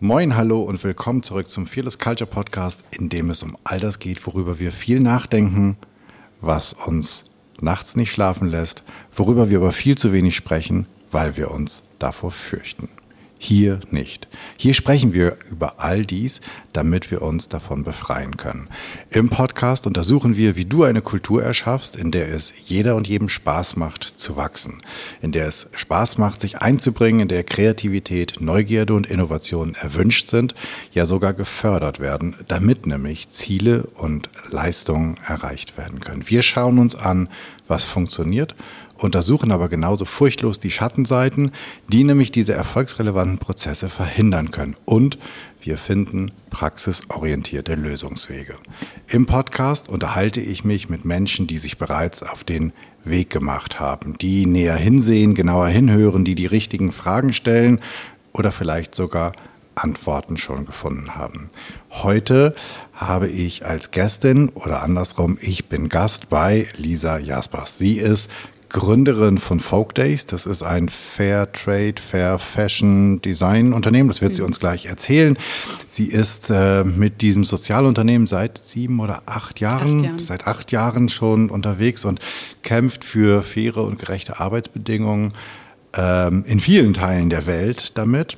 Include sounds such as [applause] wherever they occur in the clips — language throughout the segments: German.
Moin, hallo und willkommen zurück zum Fearless Culture Podcast, in dem es um all das geht, worüber wir viel nachdenken, was uns nachts nicht schlafen lässt, worüber wir aber viel zu wenig sprechen, weil wir uns davor fürchten. Hier nicht. Hier sprechen wir über all dies, damit wir uns davon befreien können. Im Podcast untersuchen wir, wie du eine Kultur erschaffst, in der es jeder und jedem Spaß macht zu wachsen, in der es Spaß macht, sich einzubringen, in der Kreativität, Neugierde und Innovation erwünscht sind, ja sogar gefördert werden, damit nämlich Ziele und Leistungen erreicht werden können. Wir schauen uns an, was funktioniert untersuchen aber genauso furchtlos die Schattenseiten, die nämlich diese erfolgsrelevanten Prozesse verhindern können. Und wir finden praxisorientierte Lösungswege. Im Podcast unterhalte ich mich mit Menschen, die sich bereits auf den Weg gemacht haben, die näher hinsehen, genauer hinhören, die die richtigen Fragen stellen oder vielleicht sogar Antworten schon gefunden haben. Heute habe ich als Gästin oder andersrum, ich bin Gast bei Lisa Jaspers. Sie ist Gründerin von Folk Days. Das ist ein Fair Trade, Fair Fashion Design Unternehmen. Das wird sie mhm. uns gleich erzählen. Sie ist äh, mit diesem Sozialunternehmen seit sieben oder acht Jahren, acht Jahren, seit acht Jahren schon unterwegs und kämpft für faire und gerechte Arbeitsbedingungen in vielen Teilen der Welt damit.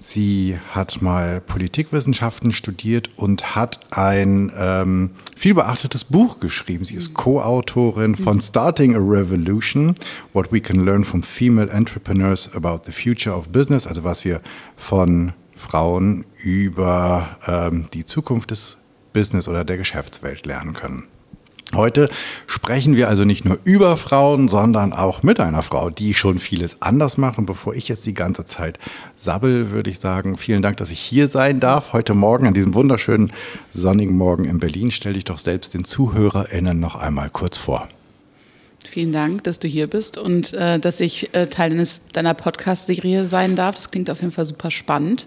Sie hat mal Politikwissenschaften studiert und hat ein ähm, viel beachtetes Buch geschrieben. Sie ist Co-Autorin von Starting a Revolution, What We Can Learn from Female Entrepreneurs About the Future of Business, also was wir von Frauen über ähm, die Zukunft des Business oder der Geschäftswelt lernen können. Heute sprechen wir also nicht nur über Frauen, sondern auch mit einer Frau, die schon vieles anders macht. Und bevor ich jetzt die ganze Zeit sabbel, würde ich sagen, vielen Dank, dass ich hier sein darf. Heute Morgen, an diesem wunderschönen sonnigen Morgen in Berlin, stell dich doch selbst den ZuhörerInnen noch einmal kurz vor. Vielen Dank, dass du hier bist und äh, dass ich äh, Teil deines, deiner Podcast-Serie sein darf. Das klingt auf jeden Fall super spannend.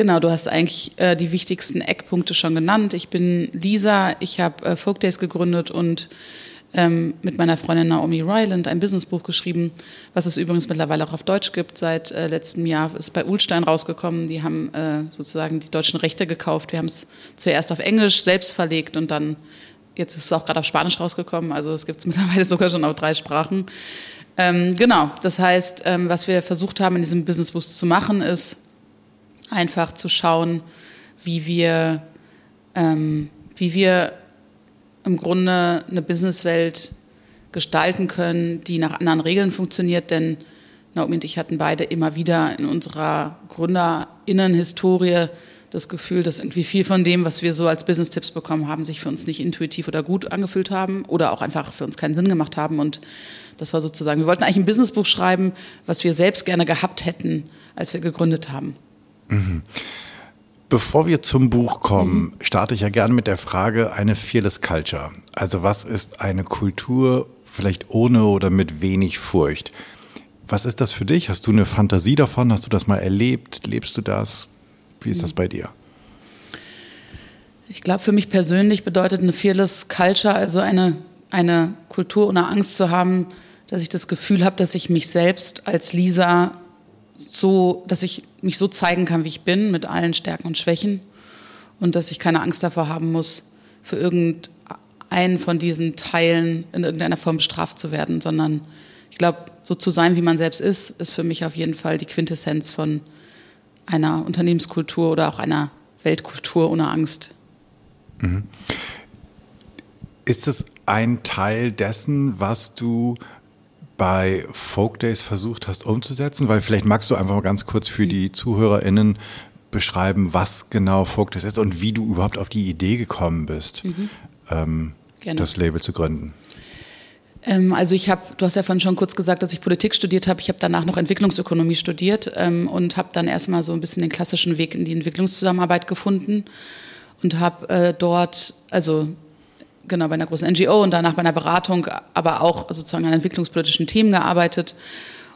Genau, du hast eigentlich äh, die wichtigsten Eckpunkte schon genannt. Ich bin Lisa, ich habe äh, Folk gegründet und ähm, mit meiner Freundin Naomi Ryland ein Businessbuch geschrieben, was es übrigens mittlerweile auch auf Deutsch gibt. Seit äh, letztem Jahr ist bei Ulstein rausgekommen. Die haben äh, sozusagen die deutschen Rechte gekauft. Wir haben es zuerst auf Englisch selbst verlegt und dann, jetzt ist es auch gerade auf Spanisch rausgekommen. Also es gibt es [laughs] mittlerweile sogar schon auf drei Sprachen. Ähm, genau, das heißt, ähm, was wir versucht haben in diesem Businessbuch zu machen, ist, einfach zu schauen, wie wir, ähm, wie wir im Grunde eine Businesswelt gestalten können, die nach anderen Regeln funktioniert. Denn Naomi und ich hatten beide immer wieder in unserer GründerInnen-Historie das Gefühl, dass irgendwie viel von dem, was wir so als Business-Tipps bekommen haben, sich für uns nicht intuitiv oder gut angefühlt haben oder auch einfach für uns keinen Sinn gemacht haben. Und das war sozusagen, wir wollten eigentlich ein Businessbuch schreiben, was wir selbst gerne gehabt hätten, als wir gegründet haben. Mhm. Bevor wir zum Buch kommen, mhm. starte ich ja gerne mit der Frage, eine Fearless Culture. Also was ist eine Kultur vielleicht ohne oder mit wenig Furcht? Was ist das für dich? Hast du eine Fantasie davon? Hast du das mal erlebt? Lebst du das? Wie ist mhm. das bei dir? Ich glaube, für mich persönlich bedeutet eine Fearless Culture, also eine, eine Kultur ohne Angst zu haben, dass ich das Gefühl habe, dass ich mich selbst als Lisa so, dass ich mich so zeigen kann, wie ich bin, mit allen Stärken und Schwächen und dass ich keine Angst davor haben muss, für irgendeinen von diesen Teilen in irgendeiner Form bestraft zu werden, sondern ich glaube, so zu sein, wie man selbst ist, ist für mich auf jeden Fall die Quintessenz von einer Unternehmenskultur oder auch einer Weltkultur ohne Angst. Mhm. Ist es ein Teil dessen, was du bei Folk Days versucht hast umzusetzen? Weil vielleicht magst du einfach mal ganz kurz für die ZuhörerInnen beschreiben, was genau Folk Days ist und wie du überhaupt auf die Idee gekommen bist, mhm. ähm, das Label zu gründen. Ähm, also ich habe, du hast ja vorhin schon kurz gesagt, dass ich Politik studiert habe. Ich habe danach noch Entwicklungsökonomie studiert ähm, und habe dann erstmal so ein bisschen den klassischen Weg in die Entwicklungszusammenarbeit gefunden und habe äh, dort, also genau bei einer großen NGO und danach bei einer Beratung, aber auch sozusagen an entwicklungspolitischen Themen gearbeitet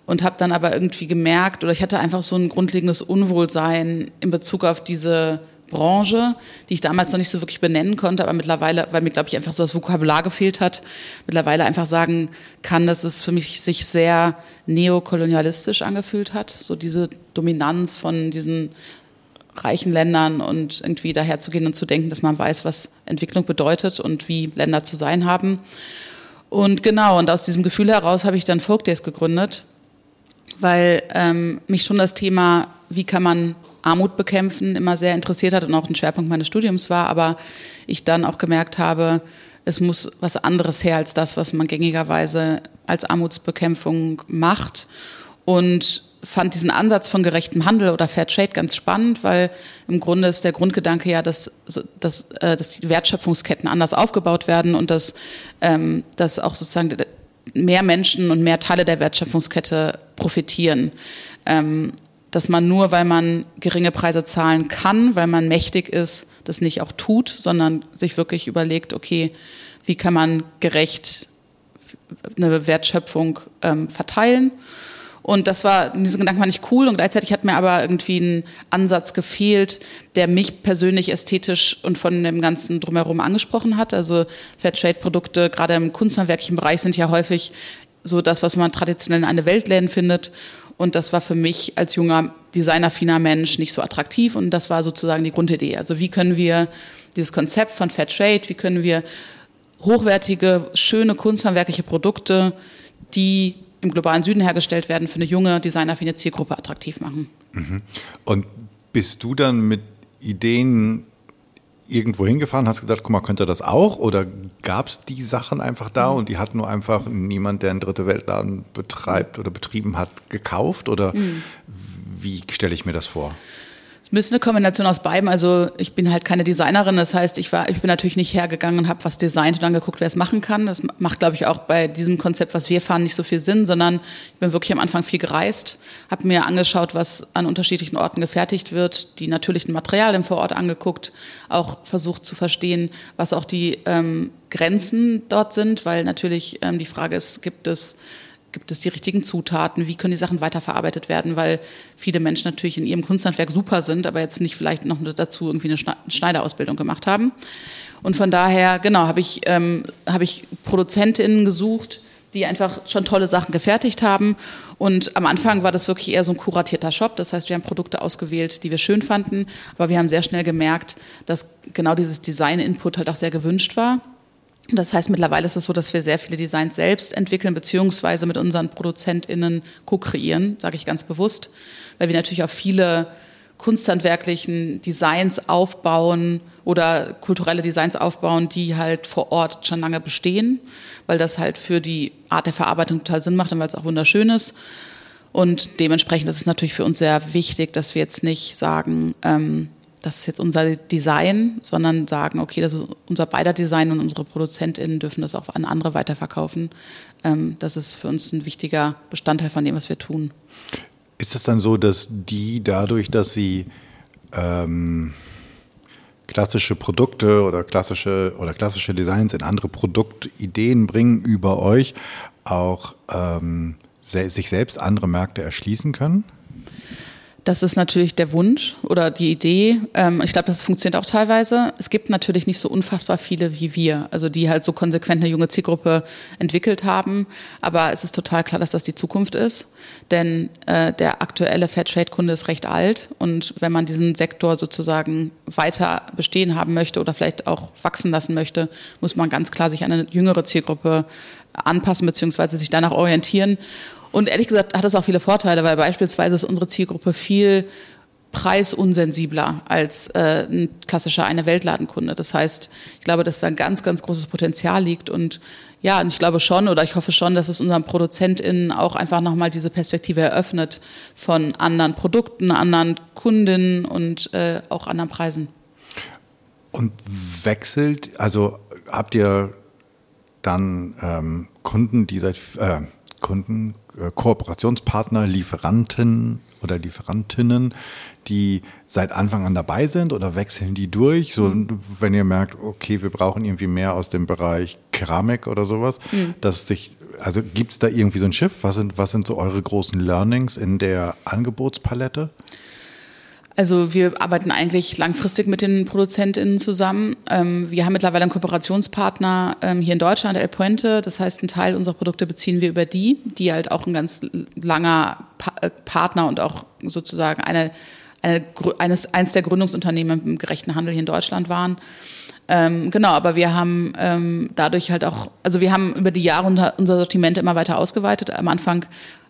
und habe dann aber irgendwie gemerkt oder ich hatte einfach so ein grundlegendes Unwohlsein in Bezug auf diese Branche, die ich damals noch nicht so wirklich benennen konnte, aber mittlerweile, weil mir glaube ich einfach so das Vokabular gefehlt hat, mittlerweile einfach sagen kann, dass es für mich sich sehr neokolonialistisch angefühlt hat, so diese Dominanz von diesen reichen Ländern und irgendwie daherzugehen und zu denken, dass man weiß, was Entwicklung bedeutet und wie Länder zu sein haben. Und genau, und aus diesem Gefühl heraus habe ich dann Folk Days gegründet, weil ähm, mich schon das Thema, wie kann man Armut bekämpfen, immer sehr interessiert hat und auch ein Schwerpunkt meines Studiums war, aber ich dann auch gemerkt habe, es muss was anderes her als das, was man gängigerweise als Armutsbekämpfung macht. Und fand diesen Ansatz von gerechtem Handel oder Fair Trade ganz spannend, weil im Grunde ist der Grundgedanke ja, dass, dass, äh, dass die Wertschöpfungsketten anders aufgebaut werden und dass, ähm, dass auch sozusagen mehr Menschen und mehr Teile der Wertschöpfungskette profitieren. Ähm, dass man nur, weil man geringe Preise zahlen kann, weil man mächtig ist, das nicht auch tut, sondern sich wirklich überlegt, okay, wie kann man gerecht eine Wertschöpfung ähm, verteilen. Und das war, diesen Gedanken war nicht cool und gleichzeitig hat mir aber irgendwie ein Ansatz gefehlt, der mich persönlich ästhetisch und von dem Ganzen drumherum angesprochen hat. Also Fairtrade-Produkte, gerade im kunsthandwerklichen Bereich, sind ja häufig so das, was man traditionell in eine Weltläden findet. Und das war für mich als junger, designaffiner Mensch nicht so attraktiv. Und das war sozusagen die Grundidee. Also wie können wir dieses Konzept von Fair Trade, wie können wir hochwertige, schöne kunsthandwerkliche Produkte, die im globalen Süden hergestellt werden, für eine junge, designaffine Zielgruppe attraktiv machen. Mhm. Und bist du dann mit Ideen irgendwo hingefahren, hast gesagt, guck mal, könnte das auch? Oder gab es die Sachen einfach da mhm. und die hat nur einfach niemand, der einen dritte Weltladen betreibt oder betrieben hat, gekauft? Oder mhm. wie stelle ich mir das vor? Müsste eine Kombination aus beidem. Also ich bin halt keine Designerin, das heißt, ich war, ich bin natürlich nicht hergegangen und habe was designt und dann geguckt, wer es machen kann. Das macht, glaube ich, auch bei diesem Konzept, was wir fahren, nicht so viel Sinn, sondern ich bin wirklich am Anfang viel gereist, habe mir angeschaut, was an unterschiedlichen Orten gefertigt wird, die natürlichen Materialien vor Ort angeguckt, auch versucht zu verstehen, was auch die ähm, Grenzen dort sind, weil natürlich ähm, die Frage ist, gibt es Gibt es die richtigen Zutaten? Wie können die Sachen weiterverarbeitet werden? Weil viele Menschen natürlich in ihrem Kunsthandwerk super sind, aber jetzt nicht vielleicht noch dazu irgendwie eine Schneiderausbildung gemacht haben. Und von daher, genau, habe ich, ähm, hab ich ProduzentInnen gesucht, die einfach schon tolle Sachen gefertigt haben. Und am Anfang war das wirklich eher so ein kuratierter Shop. Das heißt, wir haben Produkte ausgewählt, die wir schön fanden. Aber wir haben sehr schnell gemerkt, dass genau dieses Design-Input halt auch sehr gewünscht war. Das heißt, mittlerweile ist es so, dass wir sehr viele Designs selbst entwickeln, beziehungsweise mit unseren ProduzentInnen co-kreieren, sage ich ganz bewusst, weil wir natürlich auf viele kunsthandwerklichen Designs aufbauen oder kulturelle Designs aufbauen, die halt vor Ort schon lange bestehen, weil das halt für die Art der Verarbeitung total Sinn macht und weil es auch wunderschön ist. Und dementsprechend ist es natürlich für uns sehr wichtig, dass wir jetzt nicht sagen, ähm, das ist jetzt unser Design, sondern sagen, okay, das ist unser beider Design und unsere ProduzentInnen dürfen das auch an andere weiterverkaufen. Ähm, das ist für uns ein wichtiger Bestandteil von dem, was wir tun. Ist es dann so, dass die dadurch, dass sie ähm, klassische Produkte oder klassische oder klassische Designs in andere Produktideen bringen über euch, auch ähm, sich selbst andere Märkte erschließen können? Das ist natürlich der Wunsch oder die Idee. Ähm, ich glaube, das funktioniert auch teilweise. Es gibt natürlich nicht so unfassbar viele wie wir, also die halt so konsequent eine junge Zielgruppe entwickelt haben. Aber es ist total klar, dass das die Zukunft ist. Denn äh, der aktuelle Fairtrade-Kunde ist recht alt. Und wenn man diesen Sektor sozusagen weiter bestehen haben möchte oder vielleicht auch wachsen lassen möchte, muss man ganz klar sich an eine jüngere Zielgruppe anpassen bzw. sich danach orientieren. Und ehrlich gesagt hat das auch viele Vorteile, weil beispielsweise ist unsere Zielgruppe viel preisunsensibler als äh, ein klassischer eine Weltladenkunde. Das heißt, ich glaube, dass da ein ganz, ganz großes Potenzial liegt und ja, und ich glaube schon oder ich hoffe schon, dass es unseren ProduzentInnen auch einfach nochmal diese Perspektive eröffnet von anderen Produkten, anderen Kundinnen und äh, auch anderen Preisen. Und wechselt, also habt ihr dann ähm, Kunden, die seit äh, Kunden, Kooperationspartner, Lieferanten oder Lieferantinnen, die seit Anfang an dabei sind oder wechseln die durch? So, mhm. wenn ihr merkt, okay, wir brauchen irgendwie mehr aus dem Bereich Keramik oder sowas, mhm. dass sich, also gibt es da irgendwie so ein Schiff? Was sind, was sind so eure großen Learnings in der Angebotspalette? Also wir arbeiten eigentlich langfristig mit den ProduzentInnen zusammen. Ähm, wir haben mittlerweile einen Kooperationspartner ähm, hier in Deutschland, El Puente. Das heißt, einen Teil unserer Produkte beziehen wir über die, die halt auch ein ganz langer äh, Partner und auch sozusagen eine eine, eines, eines der Gründungsunternehmen im gerechten Handel hier in Deutschland waren. Ähm, genau, aber wir haben ähm, dadurch halt auch, also wir haben über die Jahre unser Sortiment immer weiter ausgeweitet. Am Anfang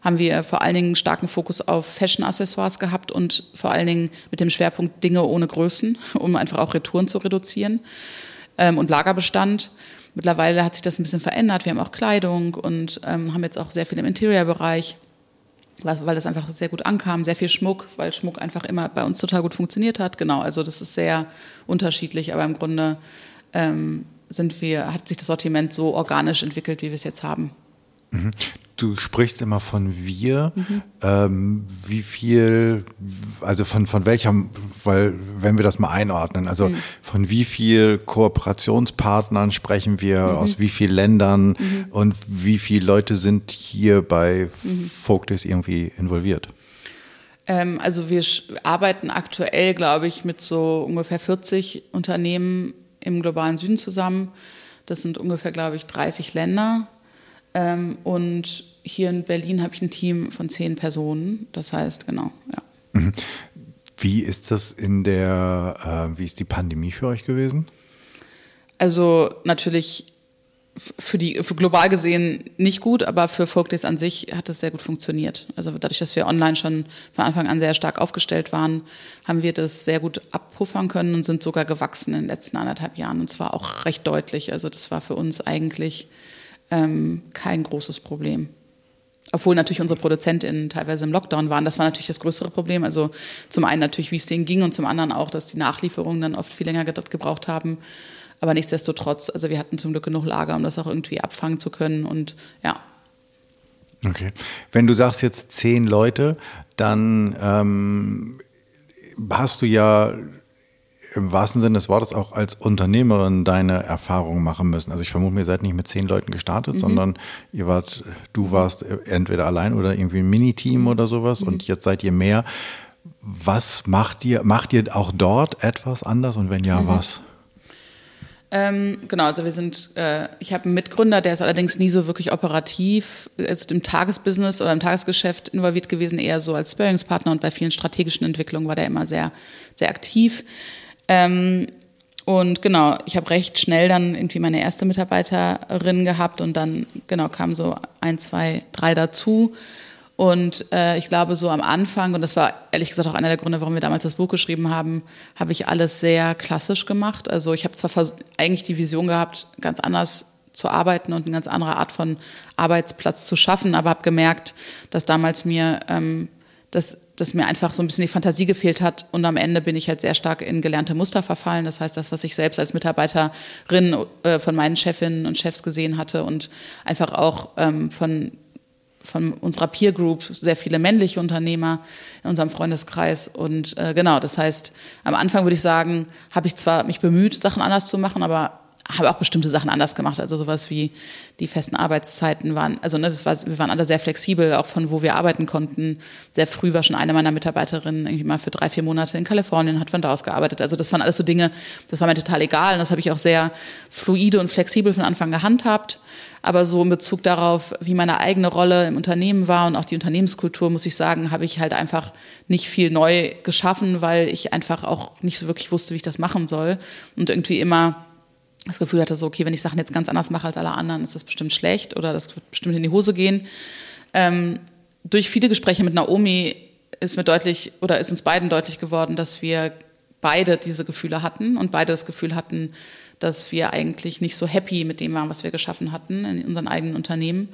haben wir vor allen Dingen starken Fokus auf Fashion-Accessoires gehabt und vor allen Dingen mit dem Schwerpunkt Dinge ohne Größen, [laughs] um einfach auch Retouren zu reduzieren ähm, und Lagerbestand. Mittlerweile hat sich das ein bisschen verändert. Wir haben auch Kleidung und ähm, haben jetzt auch sehr viel im Interior-Bereich weil das einfach sehr gut ankam, sehr viel Schmuck, weil Schmuck einfach immer bei uns total gut funktioniert hat. Genau, also das ist sehr unterschiedlich, aber im Grunde ähm, sind wir, hat sich das Sortiment so organisch entwickelt, wie wir es jetzt haben. Du sprichst immer von wir. Mhm. Ähm, wie viel, also von, von welchem, weil, wenn wir das mal einordnen, also mhm. von wie viel Kooperationspartnern sprechen wir, mhm. aus wie vielen Ländern mhm. und wie viele Leute sind hier bei mhm. Folkdays irgendwie involviert? Ähm, also wir arbeiten aktuell, glaube ich, mit so ungefähr 40 Unternehmen im globalen Süden zusammen. Das sind ungefähr, glaube ich, 30 Länder. Ähm, und hier in Berlin habe ich ein Team von zehn Personen. Das heißt, genau, ja. Mhm. Wie ist das in der, äh, wie ist die Pandemie für euch gewesen? Also natürlich für die für global gesehen nicht gut, aber für Folkdays an sich hat es sehr gut funktioniert. Also dadurch, dass wir online schon von Anfang an sehr stark aufgestellt waren, haben wir das sehr gut abpuffern können und sind sogar gewachsen in den letzten anderthalb Jahren und zwar auch recht deutlich. Also das war für uns eigentlich ähm, kein großes Problem. Obwohl natürlich unsere ProduzentInnen teilweise im Lockdown waren. Das war natürlich das größere Problem. Also zum einen natürlich, wie es denen ging und zum anderen auch, dass die Nachlieferungen dann oft viel länger gebraucht haben. Aber nichtsdestotrotz, also wir hatten zum Glück genug Lager, um das auch irgendwie abfangen zu können und ja. Okay. Wenn du sagst jetzt zehn Leute, dann ähm, hast du ja im wahrsten Sinne des Wortes auch als Unternehmerin deine Erfahrungen machen müssen. Also ich vermute, ihr seid nicht mit zehn Leuten gestartet, mhm. sondern ihr wart, du warst entweder allein oder irgendwie ein Miniteam mhm. oder sowas mhm. und jetzt seid ihr mehr. Was macht ihr? Macht ihr auch dort etwas anders und wenn ja, mhm. was? Ähm, genau, also wir sind, äh, ich habe einen Mitgründer, der ist allerdings nie so wirklich operativ, ist im Tagesbusiness oder im Tagesgeschäft involviert gewesen, eher so als Sparingspartner und bei vielen strategischen Entwicklungen war der immer sehr, sehr aktiv. Ähm, und genau, ich habe recht schnell dann irgendwie meine erste Mitarbeiterin gehabt und dann genau kamen so ein, zwei, drei dazu. Und äh, ich glaube, so am Anfang, und das war ehrlich gesagt auch einer der Gründe, warum wir damals das Buch geschrieben haben, habe ich alles sehr klassisch gemacht. Also ich habe zwar eigentlich die Vision gehabt, ganz anders zu arbeiten und eine ganz andere Art von Arbeitsplatz zu schaffen, aber habe gemerkt, dass damals mir ähm, dass, dass mir einfach so ein bisschen die Fantasie gefehlt hat. Und am Ende bin ich halt sehr stark in gelernte Muster verfallen. Das heißt, das, was ich selbst als Mitarbeiterin äh, von meinen Chefinnen und Chefs gesehen hatte und einfach auch ähm, von von unserer Peer Group sehr viele männliche Unternehmer in unserem Freundeskreis und äh, genau das heißt am Anfang würde ich sagen habe ich zwar mich bemüht Sachen anders zu machen aber habe auch bestimmte Sachen anders gemacht. Also sowas wie die festen Arbeitszeiten waren, also ne, war, wir waren alle sehr flexibel, auch von wo wir arbeiten konnten. Sehr früh war schon eine meiner Mitarbeiterinnen irgendwie mal für drei, vier Monate in Kalifornien, hat von da aus gearbeitet. Also das waren alles so Dinge, das war mir total egal und das habe ich auch sehr fluide und flexibel von Anfang gehandhabt. Aber so in Bezug darauf, wie meine eigene Rolle im Unternehmen war und auch die Unternehmenskultur, muss ich sagen, habe ich halt einfach nicht viel neu geschaffen, weil ich einfach auch nicht so wirklich wusste, wie ich das machen soll und irgendwie immer das Gefühl hatte, so, okay, wenn ich Sachen jetzt ganz anders mache als alle anderen, ist das bestimmt schlecht oder das wird bestimmt in die Hose gehen. Ähm, durch viele Gespräche mit Naomi ist mir deutlich oder ist uns beiden deutlich geworden, dass wir beide diese Gefühle hatten und beide das Gefühl hatten, dass wir eigentlich nicht so happy mit dem waren, was wir geschaffen hatten in unseren eigenen Unternehmen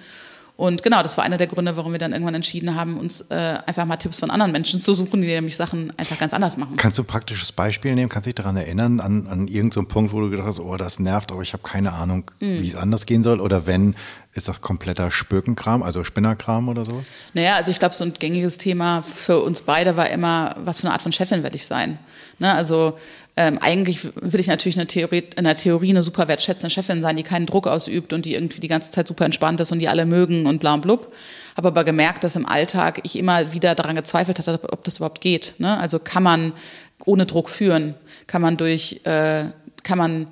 und genau, das war einer der Gründe, warum wir dann irgendwann entschieden haben, uns äh, einfach mal Tipps von anderen Menschen zu suchen, die nämlich Sachen einfach ganz anders machen. Kannst du ein praktisches Beispiel nehmen? Kannst du dich daran erinnern, an, an irgendeinen Punkt, wo du gedacht hast, oh, das nervt, aber ich habe keine Ahnung, mhm. wie es anders gehen soll? Oder wenn, ist das kompletter Spökenkram, also Spinnerkram oder so? Naja, also ich glaube, so ein gängiges Thema für uns beide war immer, was für eine Art von Chefin werde ich sein? Ne? Also ähm, eigentlich will ich natürlich in der, Theorie, in der Theorie eine super wertschätzende Chefin sein, die keinen Druck ausübt und die irgendwie die ganze Zeit super entspannt ist und die alle mögen und bla und blub. Habe aber gemerkt, dass im Alltag ich immer wieder daran gezweifelt hatte, ob das überhaupt geht. Ne? Also kann man ohne Druck führen? Kann man durch, äh, kann man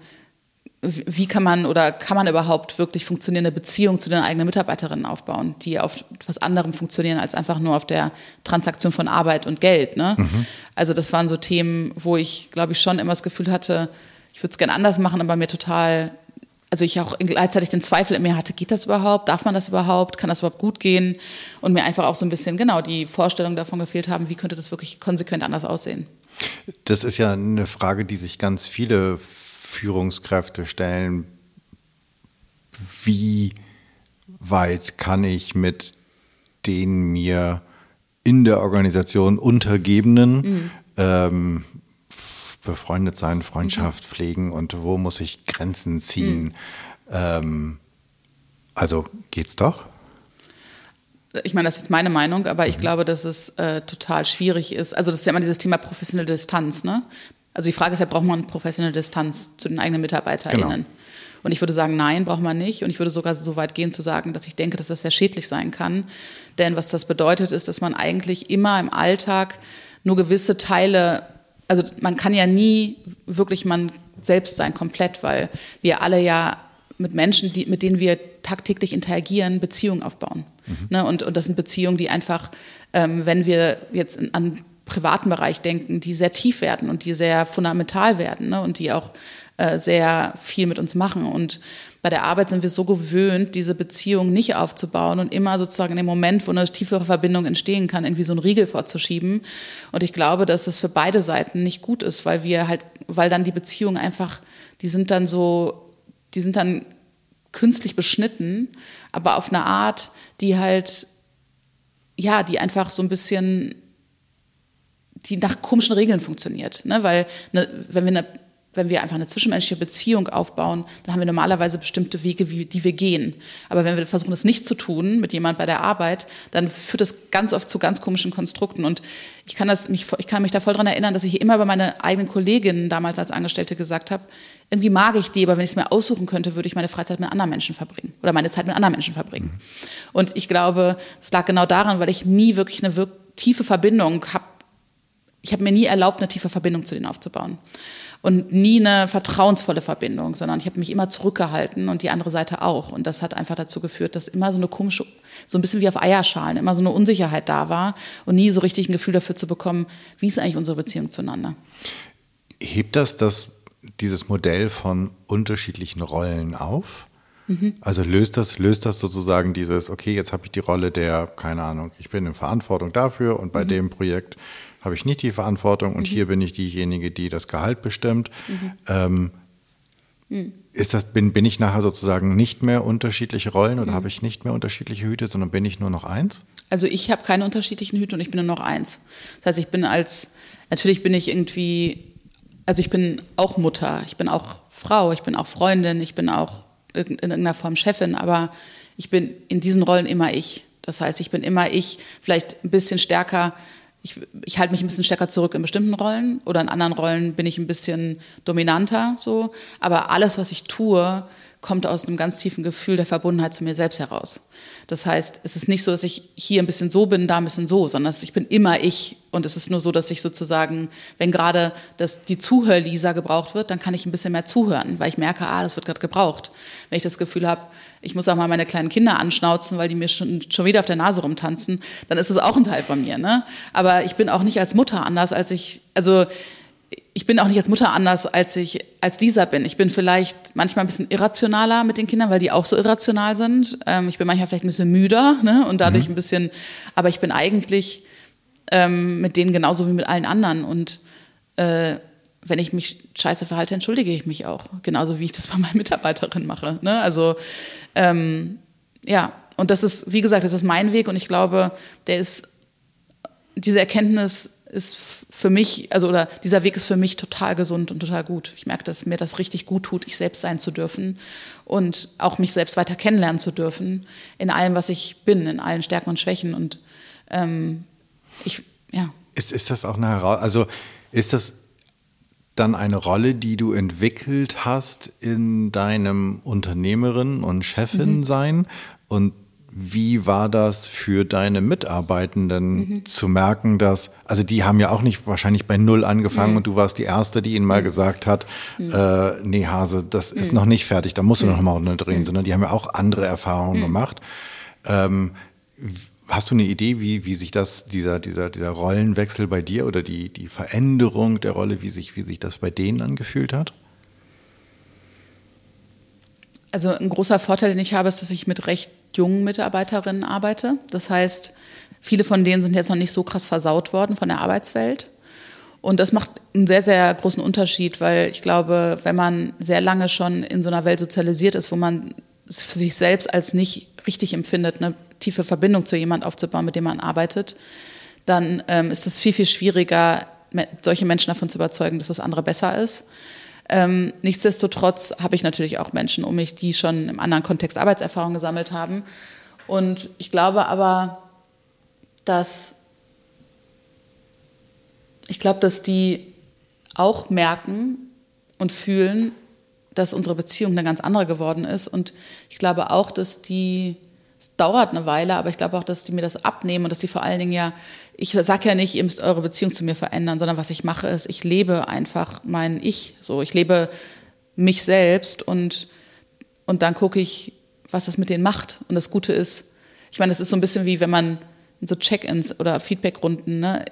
wie kann man oder kann man überhaupt wirklich funktionierende Beziehungen zu den eigenen Mitarbeiterinnen aufbauen, die auf etwas anderem funktionieren als einfach nur auf der Transaktion von Arbeit und Geld. Ne? Mhm. Also das waren so Themen, wo ich, glaube ich, schon immer das Gefühl hatte, ich würde es gerne anders machen, aber mir total, also ich auch gleichzeitig den Zweifel in mir hatte, geht das überhaupt, darf man das überhaupt, kann das überhaupt gut gehen? Und mir einfach auch so ein bisschen genau die Vorstellung davon gefehlt haben, wie könnte das wirklich konsequent anders aussehen. Das ist ja eine Frage, die sich ganz viele Führungskräfte stellen, wie weit kann ich mit den mir in der Organisation Untergebenen mhm. ähm, befreundet sein, Freundschaft mhm. pflegen und wo muss ich Grenzen ziehen? Mhm. Ähm, also geht's doch? Ich meine, das ist meine Meinung, aber ich mhm. glaube, dass es äh, total schwierig ist. Also das ist ja immer dieses Thema professionelle Distanz. Ne? Also die Frage ist ja, braucht man professionelle Distanz zu den eigenen MitarbeiterInnen? Genau. Und ich würde sagen, nein, braucht man nicht. Und ich würde sogar so weit gehen zu sagen, dass ich denke, dass das sehr schädlich sein kann. Denn was das bedeutet, ist, dass man eigentlich immer im Alltag nur gewisse Teile, also man kann ja nie wirklich man selbst sein, komplett, weil wir alle ja mit Menschen, die, mit denen wir tagtäglich interagieren, Beziehungen aufbauen. Mhm. Ne? Und, und das sind Beziehungen, die einfach, ähm, wenn wir jetzt an privaten Bereich denken, die sehr tief werden und die sehr fundamental werden ne? und die auch äh, sehr viel mit uns machen. Und bei der Arbeit sind wir so gewöhnt, diese Beziehung nicht aufzubauen und immer sozusagen in dem Moment, wo eine tiefere Verbindung entstehen kann, irgendwie so einen Riegel vorzuschieben. Und ich glaube, dass das für beide Seiten nicht gut ist, weil wir halt, weil dann die Beziehungen einfach, die sind dann so, die sind dann künstlich beschnitten, aber auf eine Art, die halt, ja, die einfach so ein bisschen die nach komischen Regeln funktioniert. Ne? Weil ne, wenn wir eine wenn wir einfach eine zwischenmenschliche Beziehung aufbauen, dann haben wir normalerweise bestimmte Wege, wie, die wir gehen. Aber wenn wir versuchen, das nicht zu tun mit jemand bei der Arbeit, dann führt das ganz oft zu ganz komischen Konstrukten. Und ich kann, das, mich, ich kann mich da voll daran erinnern, dass ich immer bei meinen eigenen Kolleginnen damals als Angestellte gesagt habe, irgendwie mag ich die, aber wenn ich es mir aussuchen könnte, würde ich meine Freizeit mit anderen Menschen verbringen oder meine Zeit mit anderen Menschen verbringen. Und ich glaube, es lag genau daran, weil ich nie wirklich eine tiefe Verbindung habe ich habe mir nie erlaubt, eine tiefe Verbindung zu denen aufzubauen. Und nie eine vertrauensvolle Verbindung, sondern ich habe mich immer zurückgehalten und die andere Seite auch. Und das hat einfach dazu geführt, dass immer so eine komische, so ein bisschen wie auf Eierschalen, immer so eine Unsicherheit da war und nie so richtig ein Gefühl dafür zu bekommen, wie ist eigentlich unsere Beziehung zueinander. Hebt das, das dieses Modell von unterschiedlichen Rollen auf? Mhm. Also löst das, löst das sozusagen dieses, okay, jetzt habe ich die Rolle der, keine Ahnung, ich bin in Verantwortung dafür und bei mhm. dem Projekt habe ich nicht die Verantwortung und mhm. hier bin ich diejenige, die das Gehalt bestimmt. Mhm. Ähm, mhm. ist das, bin, bin ich nachher sozusagen nicht mehr unterschiedliche Rollen oder mhm. habe ich nicht mehr unterschiedliche Hüte, sondern bin ich nur noch eins? Also ich habe keine unterschiedlichen Hüte und ich bin nur noch eins. Das heißt, ich bin als, natürlich bin ich irgendwie, also ich bin auch Mutter, ich bin auch Frau, ich bin auch Freundin, ich bin auch in irgendeiner Form Chefin, aber ich bin in diesen Rollen immer ich. Das heißt, ich bin immer ich, vielleicht ein bisschen stärker ich, ich halte mich ein bisschen stärker zurück in bestimmten Rollen oder in anderen Rollen bin ich ein bisschen dominanter so. Aber alles, was ich tue, kommt aus einem ganz tiefen Gefühl der Verbundenheit zu mir selbst heraus. Das heißt, es ist nicht so, dass ich hier ein bisschen so bin, da ein bisschen so, sondern ich bin immer ich. Und es ist nur so, dass ich sozusagen, wenn gerade das, die Zuhör-Lisa gebraucht wird, dann kann ich ein bisschen mehr zuhören, weil ich merke, ah, das wird gerade gebraucht. Wenn ich das Gefühl habe, ich muss auch mal meine kleinen Kinder anschnauzen, weil die mir schon, schon wieder auf der Nase rumtanzen, dann ist es auch ein Teil von mir. Ne? Aber ich bin auch nicht als Mutter anders, als ich, also ich bin auch nicht als Mutter anders, als ich als Lisa bin. Ich bin vielleicht manchmal ein bisschen irrationaler mit den Kindern, weil die auch so irrational sind. Ähm, ich bin manchmal vielleicht ein bisschen müder ne? und dadurch mhm. ein bisschen, aber ich bin eigentlich ähm, mit denen genauso wie mit allen anderen. Und äh, wenn ich mich scheiße verhalte, entschuldige ich mich auch. Genauso wie ich das [laughs] bei meinen Mitarbeiterinnen mache. Ne? Also ähm, ja, und das ist, wie gesagt, das ist mein Weg und ich glaube, der ist, diese Erkenntnis ist für mich, also oder dieser Weg ist für mich total gesund und total gut. Ich merke, dass mir das richtig gut tut, ich selbst sein zu dürfen und auch mich selbst weiter kennenlernen zu dürfen in allem, was ich bin, in allen Stärken und Schwächen. Und ähm, ich, ja. Ist, ist das auch eine Herausforderung? Also ist das dann eine Rolle, die du entwickelt hast in deinem Unternehmerin und Chefin sein? Mhm. Und wie war das für deine Mitarbeitenden mhm. zu merken, dass, also die haben ja auch nicht wahrscheinlich bei Null angefangen mhm. und du warst die Erste, die ihnen mal gesagt hat, äh, nee Hase, das ist noch nicht fertig, da musst du noch mal drehen, sondern die haben ja auch andere Erfahrungen gemacht. Ähm, Hast du eine Idee, wie, wie sich das, dieser, dieser, dieser Rollenwechsel bei dir oder die, die Veränderung der Rolle, wie sich, wie sich das bei denen angefühlt hat? Also ein großer Vorteil, den ich habe, ist, dass ich mit recht jungen Mitarbeiterinnen arbeite. Das heißt, viele von denen sind jetzt noch nicht so krass versaut worden von der Arbeitswelt. Und das macht einen sehr, sehr großen Unterschied, weil ich glaube, wenn man sehr lange schon in so einer Welt sozialisiert ist, wo man für sich selbst als nicht richtig empfindet, eine tiefe Verbindung zu jemand aufzubauen, mit dem man arbeitet, dann ähm, ist es viel, viel schwieriger, solche Menschen davon zu überzeugen, dass das andere besser ist. Ähm, nichtsdestotrotz habe ich natürlich auch Menschen um mich, die schon im anderen Kontext Arbeitserfahrung gesammelt haben. Und ich glaube aber, dass ich glaube, dass die auch merken und fühlen, dass unsere Beziehung eine ganz andere geworden ist. Und ich glaube auch, dass die es dauert eine Weile, aber ich glaube auch, dass die mir das abnehmen und dass die vor allen Dingen ja, ich sage ja nicht, ihr müsst eure Beziehung zu mir verändern, sondern was ich mache ist, ich lebe einfach mein Ich, so, ich lebe mich selbst und, und dann gucke ich, was das mit denen macht. Und das Gute ist, ich meine, es ist so ein bisschen wie, wenn man so Check-ins oder Feedback-Runden, ne,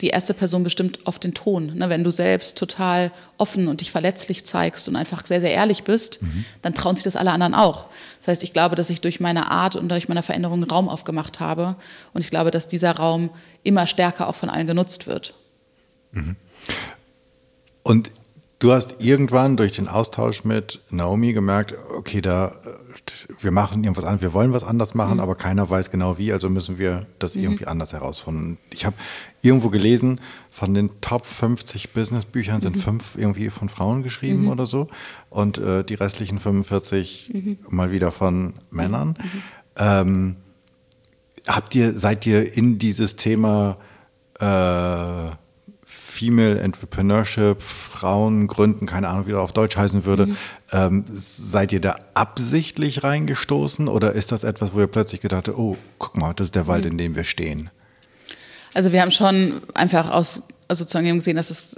die erste Person bestimmt oft den Ton. Ne? Wenn du selbst total offen und dich verletzlich zeigst und einfach sehr, sehr ehrlich bist, mhm. dann trauen sich das alle anderen auch. Das heißt, ich glaube, dass ich durch meine Art und durch meine Veränderung Raum aufgemacht habe. Und ich glaube, dass dieser Raum immer stärker auch von allen genutzt wird. Mhm. Und du hast irgendwann durch den Austausch mit Naomi gemerkt, okay, da wir machen irgendwas an, wir wollen was anders machen, mhm. aber keiner weiß genau wie, also müssen wir das mhm. irgendwie anders herausfinden. Ich habe irgendwo gelesen, von den Top 50 Business-Büchern sind mhm. fünf irgendwie von Frauen geschrieben mhm. oder so und äh, die restlichen 45 mhm. mal wieder von Männern. Mhm. Ähm, habt ihr, seid ihr in dieses Thema äh, Female Entrepreneurship, Frauen gründen, keine Ahnung, wie das auf Deutsch heißen würde. Mhm. Ähm, seid ihr da absichtlich reingestoßen oder ist das etwas, wo ihr plötzlich gedacht habt, oh, guck mal, das ist der Wald, mhm. in dem wir stehen? Also wir haben schon einfach aus also sozusagen gesehen, dass es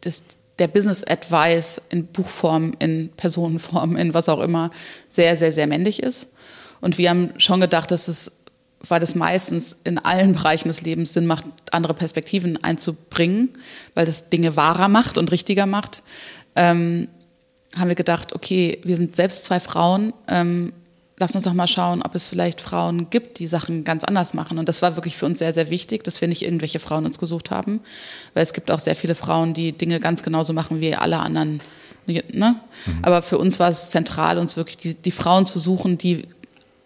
das, der Business Advice in Buchform, in Personenform, in was auch immer, sehr, sehr, sehr männlich ist. Und wir haben schon gedacht, dass es weil es meistens in allen Bereichen des Lebens Sinn macht, andere Perspektiven einzubringen, weil das Dinge wahrer macht und richtiger macht, ähm, haben wir gedacht, okay, wir sind selbst zwei Frauen, ähm, lass uns doch mal schauen, ob es vielleicht Frauen gibt, die Sachen ganz anders machen. Und das war wirklich für uns sehr, sehr wichtig, dass wir nicht irgendwelche Frauen uns gesucht haben, weil es gibt auch sehr viele Frauen, die Dinge ganz genauso machen wie alle anderen. Ne? Mhm. Aber für uns war es zentral, uns wirklich die, die Frauen zu suchen, die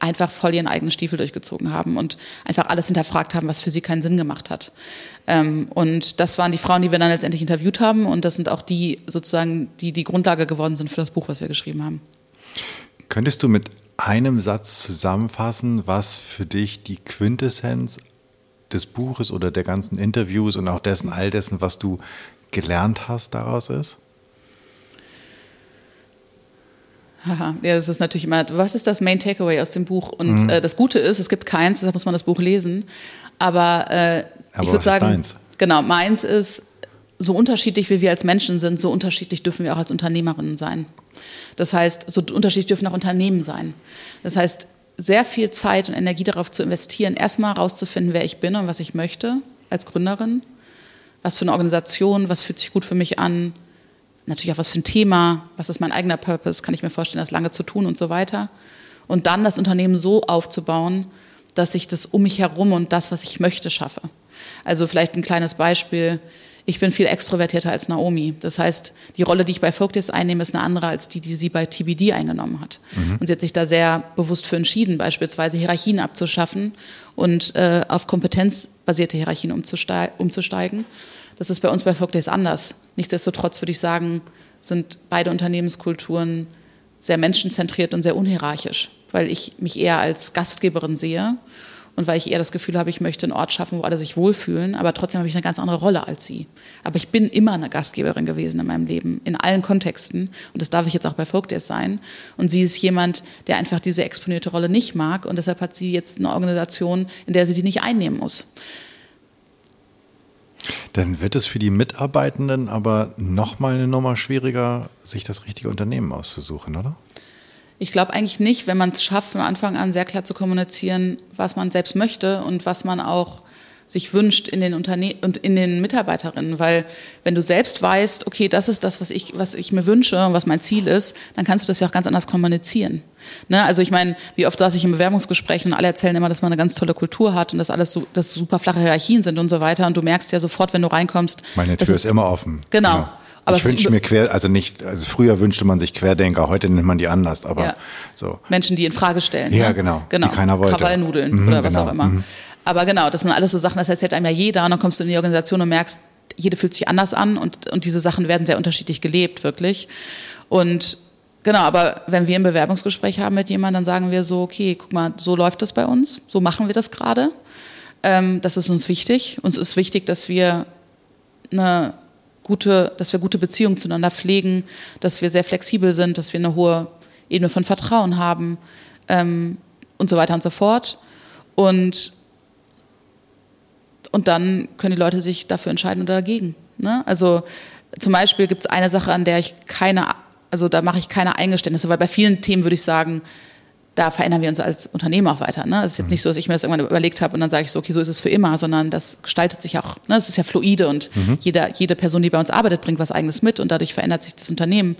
einfach voll ihren eigenen Stiefel durchgezogen haben und einfach alles hinterfragt haben, was für sie keinen Sinn gemacht hat. Ähm, und das waren die Frauen, die wir dann letztendlich interviewt haben und das sind auch die sozusagen, die die Grundlage geworden sind für das Buch, was wir geschrieben haben. Könntest du mit einem Satz zusammenfassen, was für dich die Quintessenz des Buches oder der ganzen Interviews und auch dessen, all dessen, was du gelernt hast, daraus ist? Haha, ja, das ist natürlich immer, was ist das Main Takeaway aus dem Buch? Und mhm. äh, das Gute ist, es gibt keins, deshalb muss man das Buch lesen. Aber, äh, Aber ich würde sagen, deins? genau, meins ist, so unterschiedlich wie wir als Menschen sind, so unterschiedlich dürfen wir auch als Unternehmerinnen sein. Das heißt, so unterschiedlich dürfen auch Unternehmen sein. Das heißt, sehr viel Zeit und Energie darauf zu investieren, erstmal herauszufinden, wer ich bin und was ich möchte als Gründerin. Was für eine Organisation, was fühlt sich gut für mich an, natürlich auch was für ein Thema, was ist mein eigener Purpose, kann ich mir vorstellen, das lange zu tun und so weiter. Und dann das Unternehmen so aufzubauen, dass ich das um mich herum und das, was ich möchte, schaffe. Also vielleicht ein kleines Beispiel. Ich bin viel extrovertierter als Naomi. Das heißt, die Rolle, die ich bei Focus einnehme, ist eine andere als die, die sie bei TBD eingenommen hat. Mhm. Und sie hat sich da sehr bewusst für entschieden, beispielsweise Hierarchien abzuschaffen und äh, auf kompetenzbasierte Hierarchien umzusteigen. Das ist bei uns bei Folk Days anders. Nichtsdestotrotz würde ich sagen, sind beide Unternehmenskulturen sehr menschenzentriert und sehr unhierarchisch, weil ich mich eher als Gastgeberin sehe und weil ich eher das Gefühl habe, ich möchte einen Ort schaffen, wo alle sich wohlfühlen, aber trotzdem habe ich eine ganz andere Rolle als sie. Aber ich bin immer eine Gastgeberin gewesen in meinem Leben, in allen Kontexten und das darf ich jetzt auch bei Folk Days sein. Und sie ist jemand, der einfach diese exponierte Rolle nicht mag und deshalb hat sie jetzt eine Organisation, in der sie die nicht einnehmen muss. Dann wird es für die Mitarbeitenden aber nochmal eine Nummer schwieriger, sich das richtige Unternehmen auszusuchen, oder? Ich glaube eigentlich nicht, wenn man es schafft, von Anfang an sehr klar zu kommunizieren, was man selbst möchte und was man auch sich wünscht in den Unternehmen und in den Mitarbeiterinnen, weil wenn du selbst weißt, okay, das ist das, was ich, was ich mir wünsche und was mein Ziel ist, dann kannst du das ja auch ganz anders kommunizieren. Ne? Also ich meine, wie oft saß ich im Bewerbungsgespräch und alle erzählen immer, dass man eine ganz tolle Kultur hat und dass alles so, dass super flache Hierarchien sind und so weiter und du merkst ja sofort, wenn du reinkommst. Meine Tür ist, ist immer offen. Genau. genau. Aber ich wünsche mir quer, also nicht, also früher wünschte man sich Querdenker, heute nennt man die anders, aber ja. so. Menschen, die in Frage stellen. Ja, ne? genau. genau. Die keiner wollte. Krawallnudeln mhm, oder was genau. auch immer. Mhm. Aber genau, das sind alles so Sachen, das erzählt einem ja jeder und dann kommst du in die Organisation und merkst, jede fühlt sich anders an und, und diese Sachen werden sehr unterschiedlich gelebt, wirklich. Und genau, aber wenn wir ein Bewerbungsgespräch haben mit jemandem, dann sagen wir so, okay, guck mal, so läuft das bei uns, so machen wir das gerade. Ähm, das ist uns wichtig. Uns ist wichtig, dass wir eine gute, dass wir gute Beziehungen zueinander pflegen, dass wir sehr flexibel sind, dass wir eine hohe Ebene von Vertrauen haben ähm, und so weiter und so fort. Und, und dann können die Leute sich dafür entscheiden oder dagegen. Ne? Also zum Beispiel gibt es eine Sache, an der ich keine, also da mache ich keine Eingeständnisse, weil bei vielen Themen würde ich sagen, da verändern wir uns als Unternehmen auch weiter. Ne? Es ist jetzt mhm. nicht so, dass ich mir das irgendwann überlegt habe und dann sage ich so, okay, so ist es für immer, sondern das gestaltet sich auch, ne? es ist ja fluide und mhm. jeder, jede Person, die bei uns arbeitet, bringt was Eigenes mit und dadurch verändert sich das Unternehmen.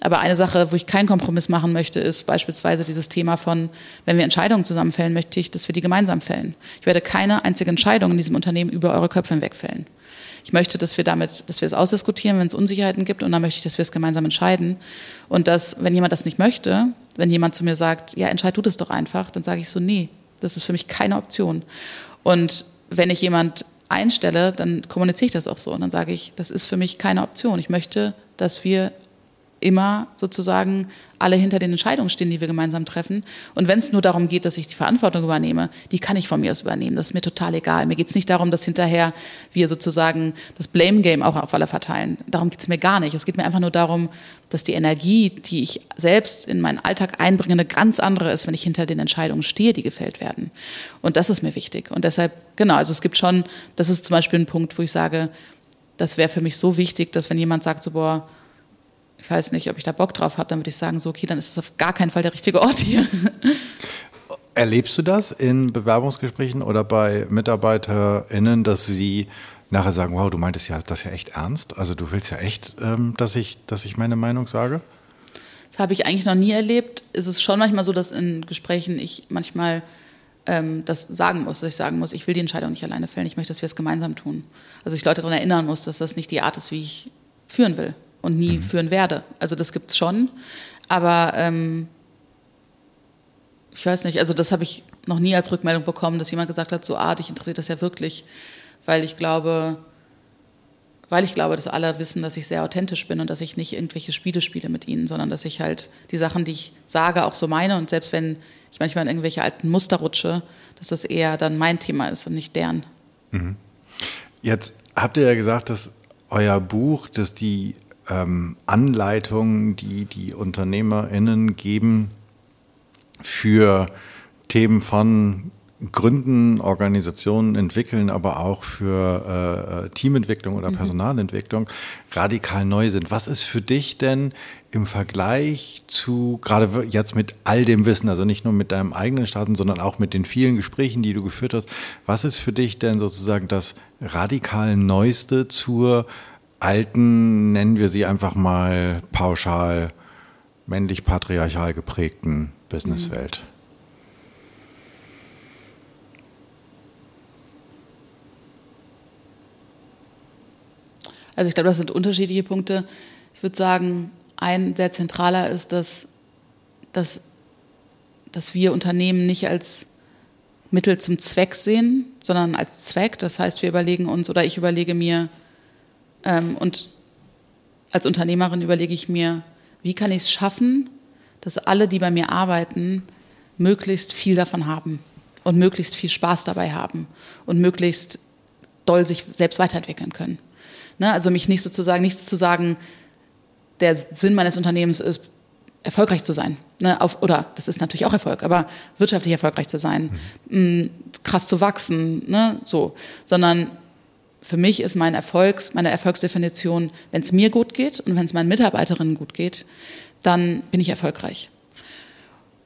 Aber eine Sache, wo ich keinen Kompromiss machen möchte, ist beispielsweise dieses Thema von, wenn wir Entscheidungen zusammenfällen, möchte ich, dass wir die gemeinsam fällen. Ich werde keine einzige Entscheidung in diesem Unternehmen über eure Köpfe hinwegfällen. Ich möchte, dass wir damit, dass wir es ausdiskutieren, wenn es Unsicherheiten gibt und dann möchte ich, dass wir es gemeinsam entscheiden. Und dass, wenn jemand das nicht möchte, wenn jemand zu mir sagt, ja, entscheid du das doch einfach, dann sage ich so, nee, das ist für mich keine Option. Und wenn ich jemand einstelle, dann kommuniziere ich das auch so. Und dann sage ich, das ist für mich keine Option. Ich möchte, dass wir immer sozusagen alle hinter den Entscheidungen stehen, die wir gemeinsam treffen. Und wenn es nur darum geht, dass ich die Verantwortung übernehme, die kann ich von mir aus übernehmen. Das ist mir total egal. Mir geht es nicht darum, dass hinterher wir sozusagen das Blame Game auch auf alle verteilen. Darum geht es mir gar nicht. Es geht mir einfach nur darum, dass die Energie, die ich selbst in meinen Alltag einbringe, eine ganz andere ist, wenn ich hinter den Entscheidungen stehe, die gefällt werden. Und das ist mir wichtig. Und deshalb, genau, also es gibt schon, das ist zum Beispiel ein Punkt, wo ich sage, das wäre für mich so wichtig, dass wenn jemand sagt so, boah, ich weiß nicht, ob ich da Bock drauf habe, dann würde ich sagen, so, okay, dann ist es auf gar keinen Fall der richtige Ort hier. [laughs] Erlebst du das in Bewerbungsgesprächen oder bei MitarbeiterInnen, dass sie nachher sagen, wow, du meintest ja das ja echt ernst? Also du willst ja echt, ähm, dass, ich, dass ich meine Meinung sage? Das habe ich eigentlich noch nie erlebt. Es ist schon manchmal so, dass in Gesprächen ich manchmal ähm, das sagen muss, dass ich sagen muss, ich will die Entscheidung nicht alleine fällen, ich möchte, dass wir es gemeinsam tun. Also ich Leute daran erinnern muss, dass das nicht die Art ist, wie ich führen will und nie mhm. führen werde. Also das gibt es schon, aber ähm, ich weiß nicht, also das habe ich noch nie als Rückmeldung bekommen, dass jemand gesagt hat, so ah, dich interessiert das ja wirklich, weil ich glaube, weil ich glaube, dass alle wissen, dass ich sehr authentisch bin und dass ich nicht irgendwelche Spiele spiele mit ihnen, sondern dass ich halt die Sachen, die ich sage, auch so meine und selbst wenn ich manchmal in irgendwelche alten Muster rutsche, dass das eher dann mein Thema ist und nicht deren. Mhm. Jetzt habt ihr ja gesagt, dass euer Buch, dass die ähm, Anleitungen, die die UnternehmerInnen geben für Themen von Gründen, Organisationen entwickeln, aber auch für äh, Teamentwicklung oder mhm. Personalentwicklung radikal neu sind. Was ist für dich denn im Vergleich zu, gerade jetzt mit all dem Wissen, also nicht nur mit deinem eigenen Starten, sondern auch mit den vielen Gesprächen, die du geführt hast, was ist für dich denn sozusagen das radikal Neueste zur alten, nennen wir sie einfach mal pauschal, männlich-patriarchal geprägten Businesswelt? Also ich glaube, das sind unterschiedliche Punkte. Ich würde sagen, ein sehr zentraler ist, dass, dass, dass wir Unternehmen nicht als Mittel zum Zweck sehen, sondern als Zweck. Das heißt, wir überlegen uns oder ich überlege mir, und als Unternehmerin überlege ich mir, wie kann ich es schaffen, dass alle, die bei mir arbeiten, möglichst viel davon haben. und möglichst viel Spaß dabei haben und möglichst doll sich selbst weiterentwickeln können. Ne? Also mich nicht sozusagen, nichts zu sagen, der Sinn meines Unternehmens ist, erfolgreich zu sein. Ne? Auf, oder das ist natürlich auch Erfolg, aber wirtschaftlich erfolgreich zu sein, mhm. mh, krass zu wachsen, ne? so. Sondern für mich ist mein Erfolgs, meine Erfolgsdefinition, wenn es mir gut geht und wenn es meinen Mitarbeiterinnen gut geht, dann bin ich erfolgreich.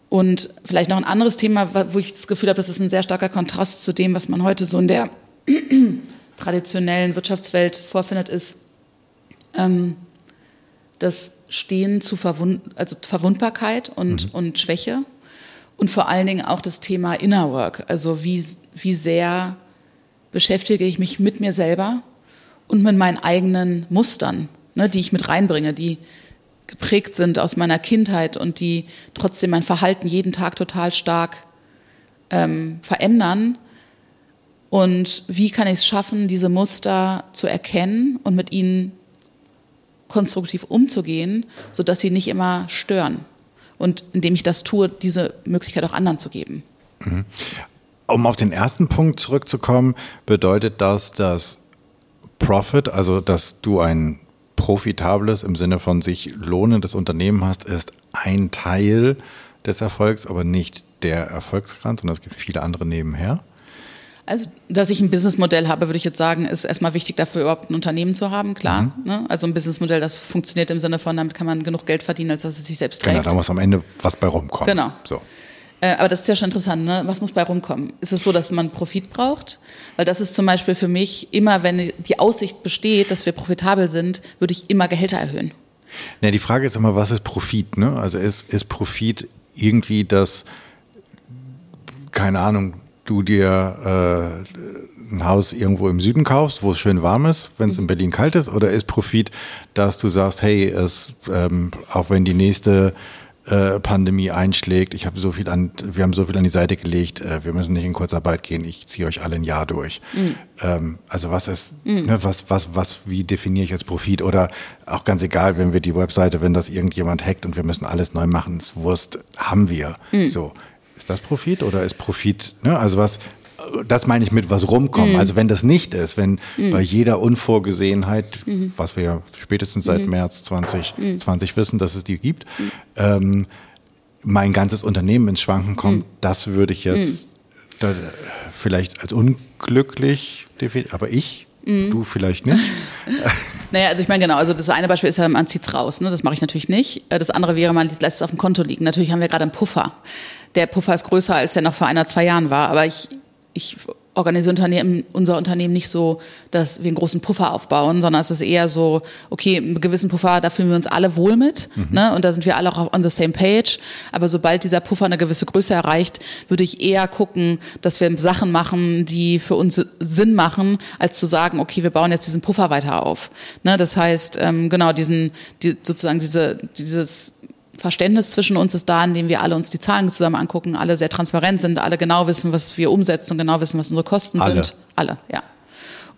Und vielleicht noch ein anderes Thema, wo ich das Gefühl habe, das ist ein sehr starker Kontrast zu dem, was man heute so in der [clears throat] traditionellen Wirtschaftswelt vorfindet, ist ähm, das Stehen zu Verwund also Verwundbarkeit und, mhm. und Schwäche und vor allen Dingen auch das Thema Inner Work, also wie, wie sehr beschäftige ich mich mit mir selber und mit meinen eigenen Mustern, ne, die ich mit reinbringe, die geprägt sind aus meiner Kindheit und die trotzdem mein Verhalten jeden Tag total stark ähm, verändern. Und wie kann ich es schaffen, diese Muster zu erkennen und mit ihnen konstruktiv umzugehen, sodass sie nicht immer stören. Und indem ich das tue, diese Möglichkeit auch anderen zu geben. Mhm. Um auf den ersten Punkt zurückzukommen, bedeutet das, dass Profit, also dass du ein profitables im Sinne von sich lohnendes Unternehmen hast, ist ein Teil des Erfolgs, aber nicht der Erfolgsgrad, sondern es gibt viele andere nebenher. Also, dass ich ein Businessmodell habe, würde ich jetzt sagen, ist erstmal wichtig dafür, überhaupt ein Unternehmen zu haben, klar. Mhm. Ne? Also ein Businessmodell, das funktioniert im Sinne von, damit kann man genug Geld verdienen, als dass es sich selbst genau, trägt. Genau, da muss am Ende was bei rumkommen. Genau. So. Äh, aber das ist ja schon interessant, ne? was muss bei rumkommen? Ist es so, dass man Profit braucht? Weil das ist zum Beispiel für mich immer, wenn die Aussicht besteht, dass wir profitabel sind, würde ich immer Gehälter erhöhen. Ne, die Frage ist immer, was ist Profit? Ne? Also ist, ist Profit irgendwie das, keine Ahnung, du dir äh, ein Haus irgendwo im Süden kaufst, wo es schön warm ist, wenn es in Berlin kalt ist, oder ist Profit, dass du sagst, hey, es, ähm, auch wenn die nächste äh, Pandemie einschlägt, ich habe so viel an, wir haben so viel an die Seite gelegt, äh, wir müssen nicht in Kurzarbeit gehen, ich ziehe euch alle ein Jahr durch. Mhm. Ähm, also was ist, mhm. ne, was, was, was, wie definiere ich jetzt Profit? Oder auch ganz egal, wenn wir die Webseite, wenn das irgendjemand hackt und wir müssen alles neu machen, ist Wurst, haben wir. Mhm. So. Ist das Profit oder ist Profit, ne? also was, das meine ich mit was rumkommen. Mhm. Also wenn das nicht ist, wenn mhm. bei jeder Unvorgesehenheit, mhm. was wir ja spätestens seit mhm. März 2020 mhm. wissen, dass es die gibt, mhm. ähm, mein ganzes Unternehmen ins Schwanken kommt, das würde ich jetzt da, vielleicht als unglücklich definieren, aber ich. Du vielleicht nicht? [laughs] naja, also ich meine, genau, also das eine Beispiel ist ja, man zieht es raus, ne? das mache ich natürlich nicht. Äh, das andere wäre, man lässt es auf dem Konto liegen. Natürlich haben wir gerade einen Puffer. Der Puffer ist größer, als der noch vor ein oder zwei Jahren war, aber ich, ich organisiere Unternehmen, unser Unternehmen nicht so, dass wir einen großen Puffer aufbauen, sondern es ist eher so, okay, einen gewissen Puffer, da fühlen wir uns alle wohl mit mhm. ne? und da sind wir alle auch on the same page. Aber sobald dieser Puffer eine gewisse Größe erreicht, würde ich eher gucken, dass wir Sachen machen, die für uns Sinn machen, als zu sagen, okay, wir bauen jetzt diesen Puffer weiter auf. Ne? Das heißt, ähm, genau, diesen, die, sozusagen diese, dieses Verständnis zwischen uns ist da, indem wir alle uns die Zahlen zusammen angucken, alle sehr transparent sind, alle genau wissen, was wir umsetzen und genau wissen, was unsere Kosten alle. sind. Alle, ja.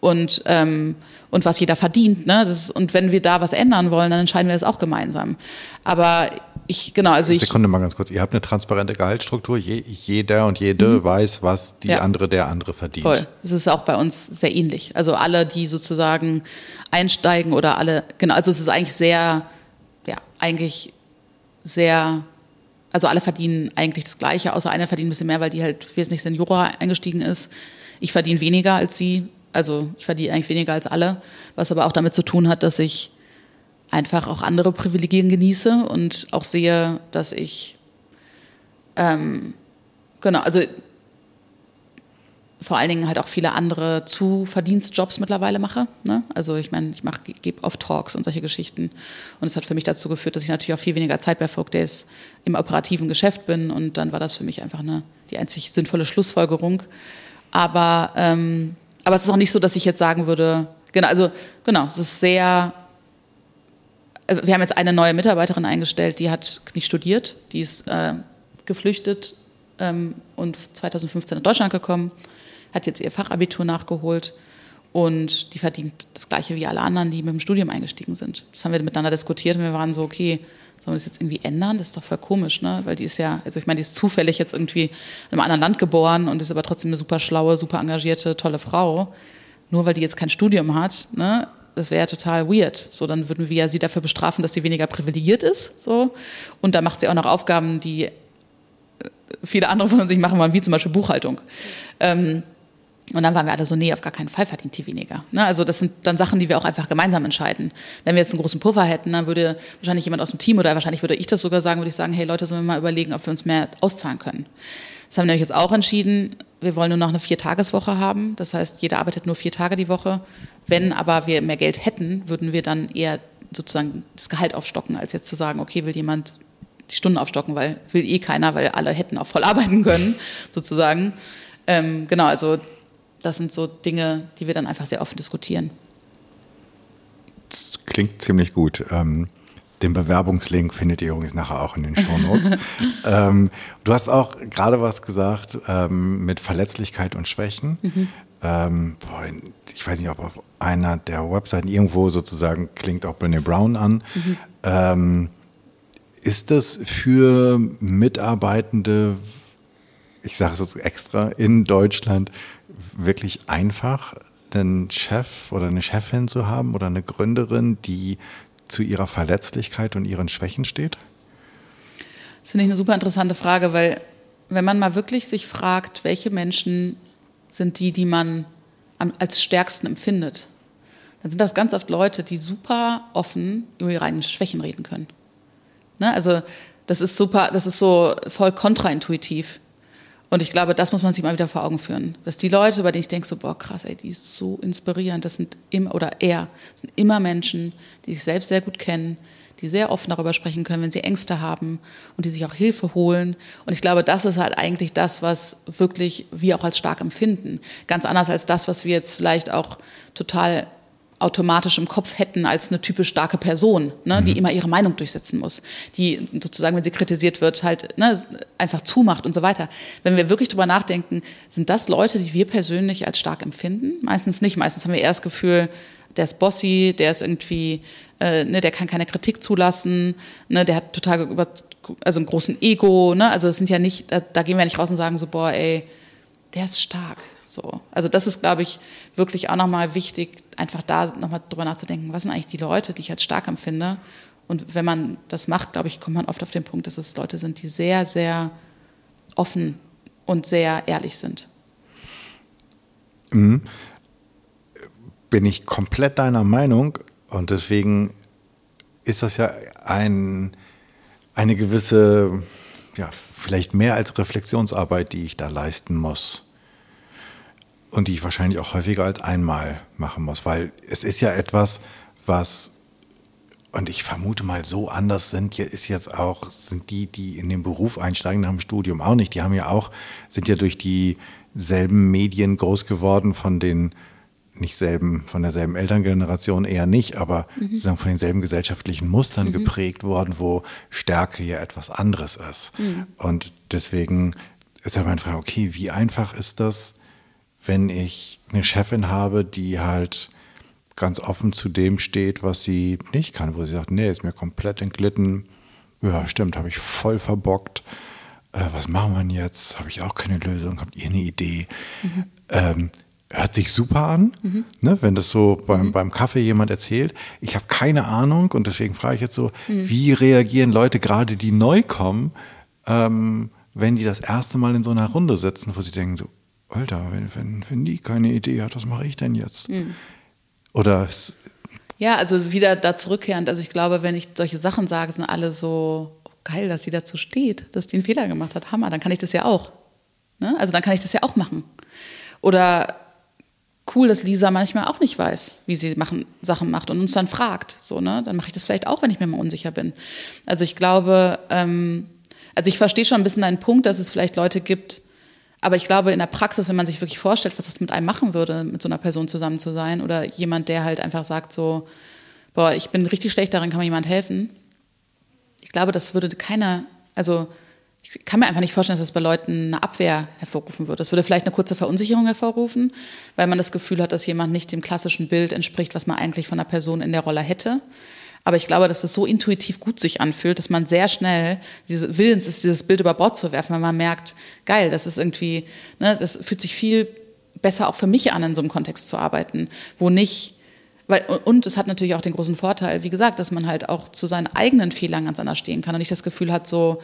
Und, ähm, und was jeder verdient. Ne? Das ist, und wenn wir da was ändern wollen, dann entscheiden wir das auch gemeinsam. Aber ich, genau, also ich. Sekunde mal ganz kurz. Ihr habt eine transparente Gehaltsstruktur. Je, jeder und jede mhm. weiß, was die ja. andere, der andere verdient. Voll. Das ist auch bei uns sehr ähnlich. Also alle, die sozusagen einsteigen oder alle, genau, also es ist eigentlich sehr, ja, eigentlich sehr, also alle verdienen eigentlich das Gleiche, außer einer verdient ein bisschen mehr, weil die halt wesentlich Seniorer eingestiegen ist. Ich verdiene weniger als sie, also ich verdiene eigentlich weniger als alle, was aber auch damit zu tun hat, dass ich einfach auch andere Privilegien genieße und auch sehe, dass ich, ähm, genau, also vor allen Dingen halt auch viele andere Zuverdienstjobs mittlerweile mache. Ne? Also ich meine, ich gebe oft Talks und solche Geschichten. Und es hat für mich dazu geführt, dass ich natürlich auch viel weniger Zeit bei Folk Days im operativen Geschäft bin. Und dann war das für mich einfach eine, die einzig sinnvolle Schlussfolgerung. Aber, ähm, aber es ist auch nicht so, dass ich jetzt sagen würde, genau, also genau, es ist sehr, also wir haben jetzt eine neue Mitarbeiterin eingestellt, die hat nicht studiert, die ist äh, geflüchtet ähm, und 2015 in Deutschland gekommen hat jetzt ihr Fachabitur nachgeholt und die verdient das Gleiche wie alle anderen, die mit dem Studium eingestiegen sind. Das haben wir miteinander diskutiert und wir waren so, okay, sollen wir das jetzt irgendwie ändern? Das ist doch voll komisch, ne? Weil die ist ja, also ich meine, die ist zufällig jetzt irgendwie in einem anderen Land geboren und ist aber trotzdem eine super schlaue, super engagierte, tolle Frau. Nur weil die jetzt kein Studium hat, ne? Das wäre ja total weird. So, dann würden wir ja sie dafür bestrafen, dass sie weniger privilegiert ist. So. Und da macht sie auch noch Aufgaben, die äh, viele andere von uns nicht machen wollen, wie zum Beispiel Buchhaltung. Ähm, und dann waren wir alle so, nee, auf gar keinen Fall verdient die weniger. Ne? Also das sind dann Sachen, die wir auch einfach gemeinsam entscheiden. Wenn wir jetzt einen großen Puffer hätten, dann würde wahrscheinlich jemand aus dem Team oder wahrscheinlich würde ich das sogar sagen, würde ich sagen, hey Leute, sollen wir mal überlegen, ob wir uns mehr auszahlen können. Das haben wir nämlich jetzt auch entschieden. Wir wollen nur noch eine Viertageswoche haben. Das heißt, jeder arbeitet nur vier Tage die Woche. Wenn aber wir mehr Geld hätten, würden wir dann eher sozusagen das Gehalt aufstocken, als jetzt zu sagen, okay, will jemand die Stunden aufstocken, weil will eh keiner, weil alle hätten auch voll arbeiten können, [laughs] sozusagen. Ähm, genau, also das sind so Dinge, die wir dann einfach sehr offen diskutieren. Das klingt ziemlich gut. Ähm, den Bewerbungslink findet ihr übrigens nachher auch in den Show Notes. [laughs] ähm, du hast auch gerade was gesagt ähm, mit Verletzlichkeit und Schwächen. Mhm. Ähm, boah, ich weiß nicht, ob auf einer der Webseiten irgendwo sozusagen klingt auch Brené Brown an. Mhm. Ähm, ist das für Mitarbeitende, ich sage es jetzt extra, in Deutschland wirklich einfach, einen Chef oder eine Chefin zu haben oder eine Gründerin, die zu ihrer Verletzlichkeit und ihren Schwächen steht? Das finde ich eine super interessante Frage, weil wenn man mal wirklich sich fragt, welche Menschen sind die, die man als stärksten empfindet, dann sind das ganz oft Leute, die super offen über ihre eigenen Schwächen reden können. Ne? Also das ist super, das ist so voll kontraintuitiv. Und ich glaube, das muss man sich mal wieder vor Augen führen. Dass die Leute, bei denen ich denke, so, boah, krass, ey, die ist so inspirierend, das sind immer, oder er, sind immer Menschen, die sich selbst sehr gut kennen, die sehr offen darüber sprechen können, wenn sie Ängste haben und die sich auch Hilfe holen. Und ich glaube, das ist halt eigentlich das, was wirklich wir auch als stark empfinden. Ganz anders als das, was wir jetzt vielleicht auch total automatisch im Kopf hätten als eine typisch starke Person, ne, mhm. die immer ihre Meinung durchsetzen muss, die sozusagen, wenn sie kritisiert wird, halt ne, einfach zumacht und so weiter. Wenn wir wirklich drüber nachdenken, sind das Leute, die wir persönlich als stark empfinden? Meistens nicht. Meistens haben wir eher das Gefühl, der ist bossy, der ist irgendwie, äh, ne, der kann keine Kritik zulassen, ne, der hat total über, also einen großen Ego, ne, also das sind ja nicht, da, da gehen wir nicht raus und sagen so, boah, ey, der ist stark. So. Also das ist, glaube ich, wirklich auch nochmal wichtig, einfach da nochmal drüber nachzudenken, was sind eigentlich die Leute, die ich als stark empfinde. Und wenn man das macht, glaube ich, kommt man oft auf den Punkt, dass es Leute sind, die sehr, sehr offen und sehr ehrlich sind. Mhm. Bin ich komplett deiner Meinung und deswegen ist das ja ein, eine gewisse, ja, vielleicht mehr als Reflexionsarbeit, die ich da leisten muss und die ich wahrscheinlich auch häufiger als einmal machen muss, weil es ist ja etwas, was und ich vermute mal so anders sind ist jetzt auch sind die, die in den Beruf einsteigen nach dem Studium auch nicht. Die haben ja auch sind ja durch dieselben Medien groß geworden von den nicht selben von derselben Elterngeneration eher nicht, aber mhm. sozusagen von denselben gesellschaftlichen Mustern mhm. geprägt worden, wo Stärke ja etwas anderes ist. Mhm. Und deswegen ist halt meine Frage, okay, wie einfach ist das? Wenn ich eine Chefin habe, die halt ganz offen zu dem steht, was sie nicht kann, wo sie sagt, nee, ist mir komplett entglitten. Ja, stimmt, habe ich voll verbockt. Äh, was machen wir denn jetzt? Habe ich auch keine Lösung? Habt ihr eine Idee? Mhm. Ähm, hört sich super an, mhm. ne, wenn das so beim, mhm. beim Kaffee jemand erzählt. Ich habe keine Ahnung und deswegen frage ich jetzt so, mhm. wie reagieren Leute gerade, die neu kommen, ähm, wenn die das erste Mal in so einer Runde sitzen, wo sie denken so, Alter, wenn, wenn, wenn die keine Idee hat, was mache ich denn jetzt? Mhm. Oder ja, also wieder da zurückkehrend. Also ich glaube, wenn ich solche Sachen sage, sind alle so oh, geil, dass sie dazu steht, dass die einen Fehler gemacht hat. Hammer, dann kann ich das ja auch. Ne? Also dann kann ich das ja auch machen. Oder cool, dass Lisa manchmal auch nicht weiß, wie sie machen, Sachen macht und uns dann fragt. So, ne? Dann mache ich das vielleicht auch, wenn ich mir mal unsicher bin. Also ich glaube, ähm, also ich verstehe schon ein bisschen einen Punkt, dass es vielleicht Leute gibt, aber ich glaube, in der Praxis, wenn man sich wirklich vorstellt, was das mit einem machen würde, mit so einer Person zusammen zu sein oder jemand, der halt einfach sagt so, boah, ich bin richtig schlecht darin, kann mir jemand helfen? Ich glaube, das würde keiner, also ich kann mir einfach nicht vorstellen, dass das bei Leuten eine Abwehr hervorrufen würde. Das würde vielleicht eine kurze Verunsicherung hervorrufen, weil man das Gefühl hat, dass jemand nicht dem klassischen Bild entspricht, was man eigentlich von einer Person in der Rolle hätte. Aber ich glaube, dass es so intuitiv gut sich anfühlt, dass man sehr schnell diese Willens ist, dieses Bild über Bord zu werfen, weil man merkt, geil, das ist irgendwie, ne, das fühlt sich viel besser auch für mich an, in so einem Kontext zu arbeiten, wo nicht weil, und es hat natürlich auch den großen Vorteil, wie gesagt, dass man halt auch zu seinen eigenen Fehlern ganz anders stehen kann und nicht das Gefühl hat, so,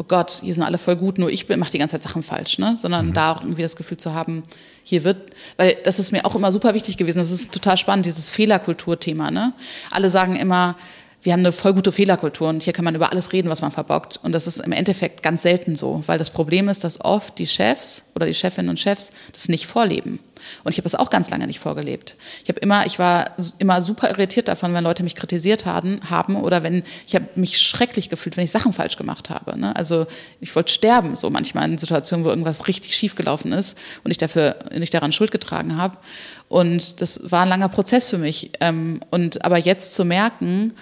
oh Gott, hier sind alle voll gut, nur ich mache die ganze Zeit Sachen falsch, ne? sondern mhm. da auch irgendwie das Gefühl zu haben, hier wird, weil das ist mir auch immer super wichtig gewesen, das ist total spannend, dieses Fehlerkulturthema. Ne? Alle sagen immer, wir haben eine voll gute Fehlerkultur und hier kann man über alles reden, was man verbockt. Und das ist im Endeffekt ganz selten so, weil das Problem ist, dass oft die Chefs oder die Chefinnen und Chefs das nicht vorleben. Und ich habe das auch ganz lange nicht vorgelebt. Ich habe immer, ich war immer super irritiert davon, wenn Leute mich kritisiert haben, haben oder wenn ich habe mich schrecklich gefühlt, wenn ich Sachen falsch gemacht habe. Ne? Also ich wollte sterben so manchmal in Situationen, wo irgendwas richtig schief gelaufen ist und ich dafür nicht daran Schuld getragen habe. Und das war ein langer Prozess für mich. Ähm, und aber jetzt zu merken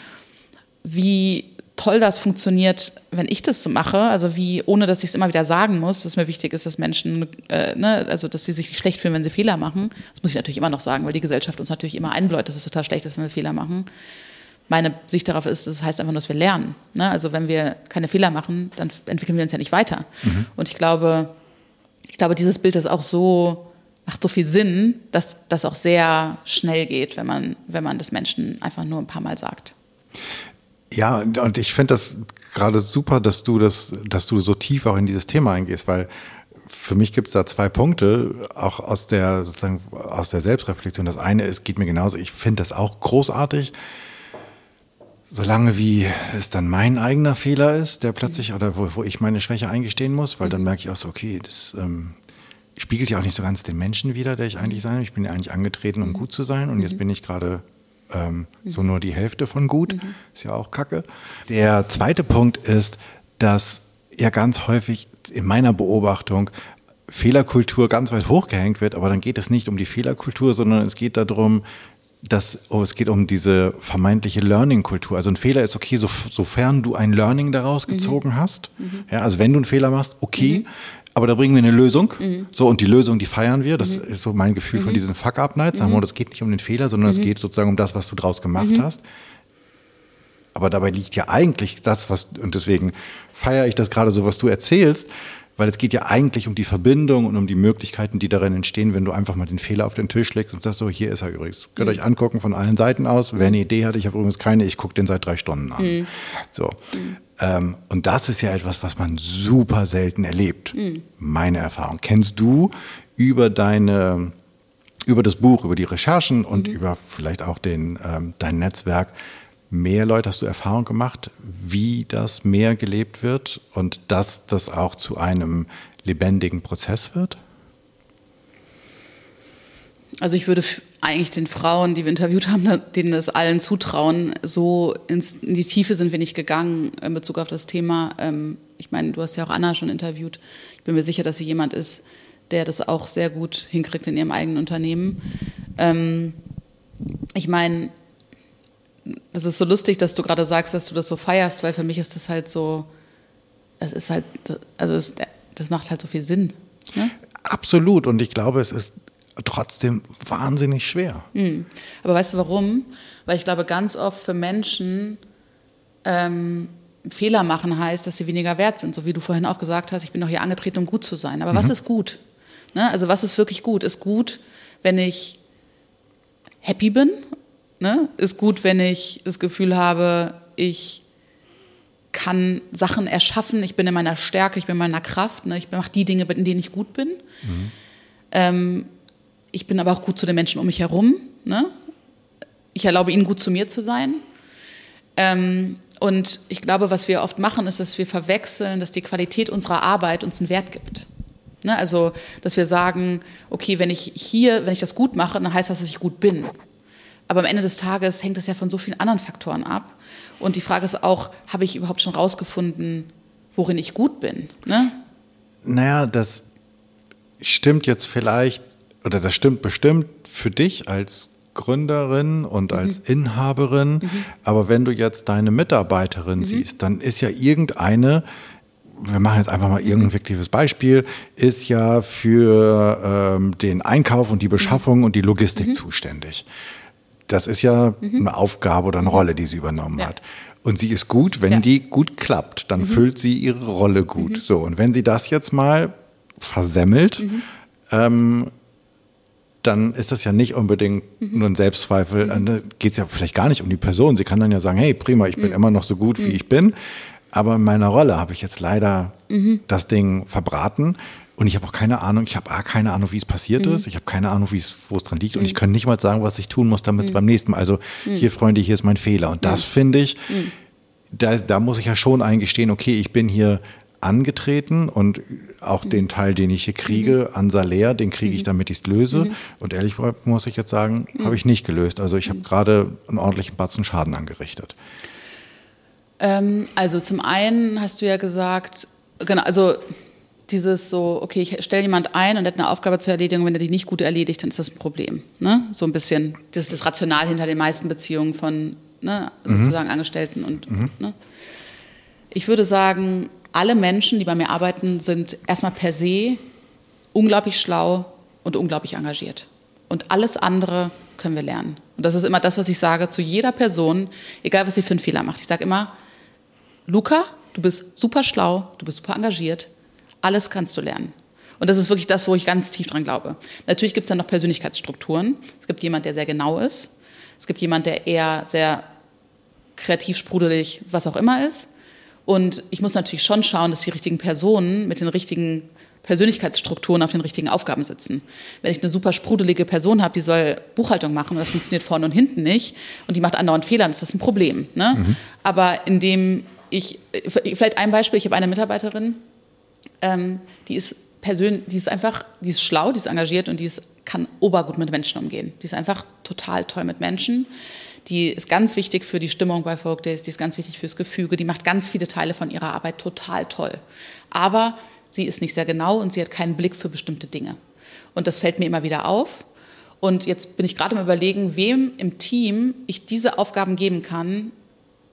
wie toll das funktioniert, wenn ich das so mache. Also wie, ohne dass ich es immer wieder sagen muss, dass mir wichtig ist, dass Menschen, äh, ne, also dass sie sich nicht schlecht fühlen, wenn sie Fehler machen. Das muss ich natürlich immer noch sagen, weil die Gesellschaft uns natürlich immer einbläut, dass es total schlecht ist, wenn wir Fehler machen. Meine Sicht darauf ist, das heißt einfach nur, dass wir lernen. Ne? Also wenn wir keine Fehler machen, dann entwickeln wir uns ja nicht weiter. Mhm. Und ich glaube, ich glaube, dieses Bild ist auch so, macht so viel Sinn, dass das auch sehr schnell geht, wenn man, wenn man das Menschen einfach nur ein paar Mal sagt. Ja, und ich finde das gerade super, dass du das, dass du so tief auch in dieses Thema eingehst, weil für mich gibt es da zwei Punkte, auch aus der, sozusagen aus der Selbstreflexion. Das eine ist, geht mir genauso, ich finde das auch großartig, solange wie es dann mein eigener Fehler ist, der plötzlich, oder wo, wo ich meine Schwäche eingestehen muss, weil dann merke ich auch so, okay, das ähm, spiegelt ja auch nicht so ganz den Menschen wider, der ich eigentlich sein. Ich bin ja eigentlich angetreten, um gut zu sein und jetzt bin ich gerade ähm, mhm. so nur die Hälfte von gut. Mhm. Ist ja auch kacke. Der zweite Punkt ist, dass ja ganz häufig in meiner Beobachtung Fehlerkultur ganz weit hochgehängt wird, aber dann geht es nicht um die Fehlerkultur, sondern es geht darum, dass oh, es geht um diese vermeintliche Learning-Kultur. Also ein Fehler ist okay, so, sofern du ein Learning daraus mhm. gezogen hast. Mhm. Ja, also wenn du einen Fehler machst, okay. Mhm aber da bringen wir eine Lösung. Mhm. So, und die Lösung, die feiern wir. Das mhm. ist so mein Gefühl mhm. von diesen Fuck-Up-Nights. Wir, das geht nicht um den Fehler, sondern es mhm. geht sozusagen um das, was du draus gemacht mhm. hast. Aber dabei liegt ja eigentlich das, was, und deswegen feiere ich das gerade so, was du erzählst, weil es geht ja eigentlich um die Verbindung und um die Möglichkeiten, die darin entstehen, wenn du einfach mal den Fehler auf den Tisch legst und sagst, so, hier ist er übrigens. Könnt ihr mhm. euch angucken von allen Seiten aus. Wer eine Idee hat, ich habe übrigens keine, ich gucke den seit drei Stunden an. Mhm. So. Ähm, und das ist ja etwas, was man super selten erlebt. Mhm. Meine Erfahrung. Kennst du über deine, über das Buch, über die Recherchen und mhm. über vielleicht auch den, ähm, dein Netzwerk mehr Leute, hast du Erfahrung gemacht, wie das mehr gelebt wird und dass das auch zu einem lebendigen Prozess wird? Also ich würde eigentlich den Frauen, die wir interviewt haben, denen das allen zutrauen. So ins, in die Tiefe sind wir nicht gegangen in Bezug auf das Thema. Ähm, ich meine, du hast ja auch Anna schon interviewt. Ich bin mir sicher, dass sie jemand ist, der das auch sehr gut hinkriegt in ihrem eigenen Unternehmen. Ähm, ich meine, das ist so lustig, dass du gerade sagst, dass du das so feierst, weil für mich ist das halt so, das ist halt, also das, das macht halt so viel Sinn. Ne? Absolut. Und ich glaube, es ist trotzdem wahnsinnig schwer. Mhm. Aber weißt du warum? Weil ich glaube, ganz oft für Menschen ähm, Fehler machen heißt, dass sie weniger wert sind. So wie du vorhin auch gesagt hast, ich bin doch hier angetreten, um gut zu sein. Aber mhm. was ist gut? Ne? Also was ist wirklich gut? Ist gut, wenn ich happy bin? Ne? Ist gut, wenn ich das Gefühl habe, ich kann Sachen erschaffen, ich bin in meiner Stärke, ich bin in meiner Kraft, ne? ich mache die Dinge, in denen ich gut bin. Mhm. Ähm, ich bin aber auch gut zu den Menschen um mich herum. Ne? Ich erlaube ihnen gut zu mir zu sein. Ähm, und ich glaube, was wir oft machen, ist, dass wir verwechseln, dass die Qualität unserer Arbeit uns einen Wert gibt. Ne? Also, dass wir sagen, okay, wenn ich hier, wenn ich das gut mache, dann heißt das, dass ich gut bin. Aber am Ende des Tages hängt das ja von so vielen anderen Faktoren ab. Und die Frage ist auch, habe ich überhaupt schon rausgefunden, worin ich gut bin? Ne? Naja, das stimmt jetzt vielleicht oder das stimmt bestimmt für dich als Gründerin und mhm. als Inhaberin, mhm. aber wenn du jetzt deine Mitarbeiterin mhm. siehst, dann ist ja irgendeine wir machen jetzt einfach mal irgendein fiktives Beispiel, ist ja für ähm, den Einkauf und die Beschaffung mhm. und die Logistik mhm. zuständig. Das ist ja mhm. eine Aufgabe oder eine Rolle, die sie übernommen ja. hat. Und sie ist gut, wenn ja. die gut klappt, dann mhm. füllt sie ihre Rolle gut. Mhm. So, und wenn sie das jetzt mal versemmelt, mhm. ähm, dann ist das ja nicht unbedingt mhm. nur ein Selbstzweifel. Mhm. Dann geht es ja vielleicht gar nicht um die Person. Sie kann dann ja sagen, hey, prima, ich bin mhm. immer noch so gut, wie mhm. ich bin. Aber in meiner Rolle habe ich jetzt leider mhm. das Ding verbraten. Und ich habe auch keine Ahnung, ich habe keine Ahnung, wie es passiert mhm. ist. Ich habe keine Ahnung, wo es dran liegt. Und ich kann nicht mal sagen, was ich tun muss, damit es beim nächsten Mal. Also hier, Freunde, hier ist mein Fehler. Und das finde ich, da, da muss ich ja schon eingestehen, okay, ich bin hier angetreten und auch mhm. den Teil, den ich hier kriege, mhm. an Salär, den kriege ich, mhm. damit ich es löse. Mhm. Und ehrlich muss ich jetzt sagen, mhm. habe ich nicht gelöst. Also ich habe gerade einen ordentlichen Batzen Schaden angerichtet. Ähm, also zum einen hast du ja gesagt, genau, also dieses so, okay, ich stelle jemand ein und hat eine Aufgabe zu erledigen, wenn er die nicht gut erledigt, dann ist das ein Problem. Ne? So ein bisschen, das ist das Rational hinter den meisten Beziehungen von ne, sozusagen Angestellten und ne? ich würde sagen, alle Menschen, die bei mir arbeiten, sind erstmal per se unglaublich schlau und unglaublich engagiert. Und alles andere können wir lernen. Und das ist immer das, was ich sage zu jeder Person, egal was sie für einen Fehler macht. Ich sage immer, Luca, du bist super schlau, du bist super engagiert, alles kannst du lernen. Und das ist wirklich das, wo ich ganz tief dran glaube. Natürlich gibt es dann noch Persönlichkeitsstrukturen. Es gibt jemand, der sehr genau ist. Es gibt jemand, der eher sehr kreativ, sprudelig, was auch immer ist. Und ich muss natürlich schon schauen, dass die richtigen Personen mit den richtigen Persönlichkeitsstrukturen auf den richtigen Aufgaben sitzen. Wenn ich eine super sprudelige Person habe, die soll Buchhaltung machen und das funktioniert vorne und hinten nicht und die macht andauernd Fehler, dann ist das ein Problem. Ne? Mhm. Aber indem ich, vielleicht ein Beispiel, ich habe eine Mitarbeiterin, ähm, die ist persönlich, die ist einfach, die ist schlau, die ist engagiert und die ist, kann obergut mit Menschen umgehen. Die ist einfach total toll mit Menschen. Die ist ganz wichtig für die Stimmung bei Folk Days, die ist ganz wichtig fürs Gefüge, die macht ganz viele Teile von ihrer Arbeit total toll. Aber sie ist nicht sehr genau und sie hat keinen Blick für bestimmte Dinge. Und das fällt mir immer wieder auf. Und jetzt bin ich gerade am Überlegen, wem im Team ich diese Aufgaben geben kann,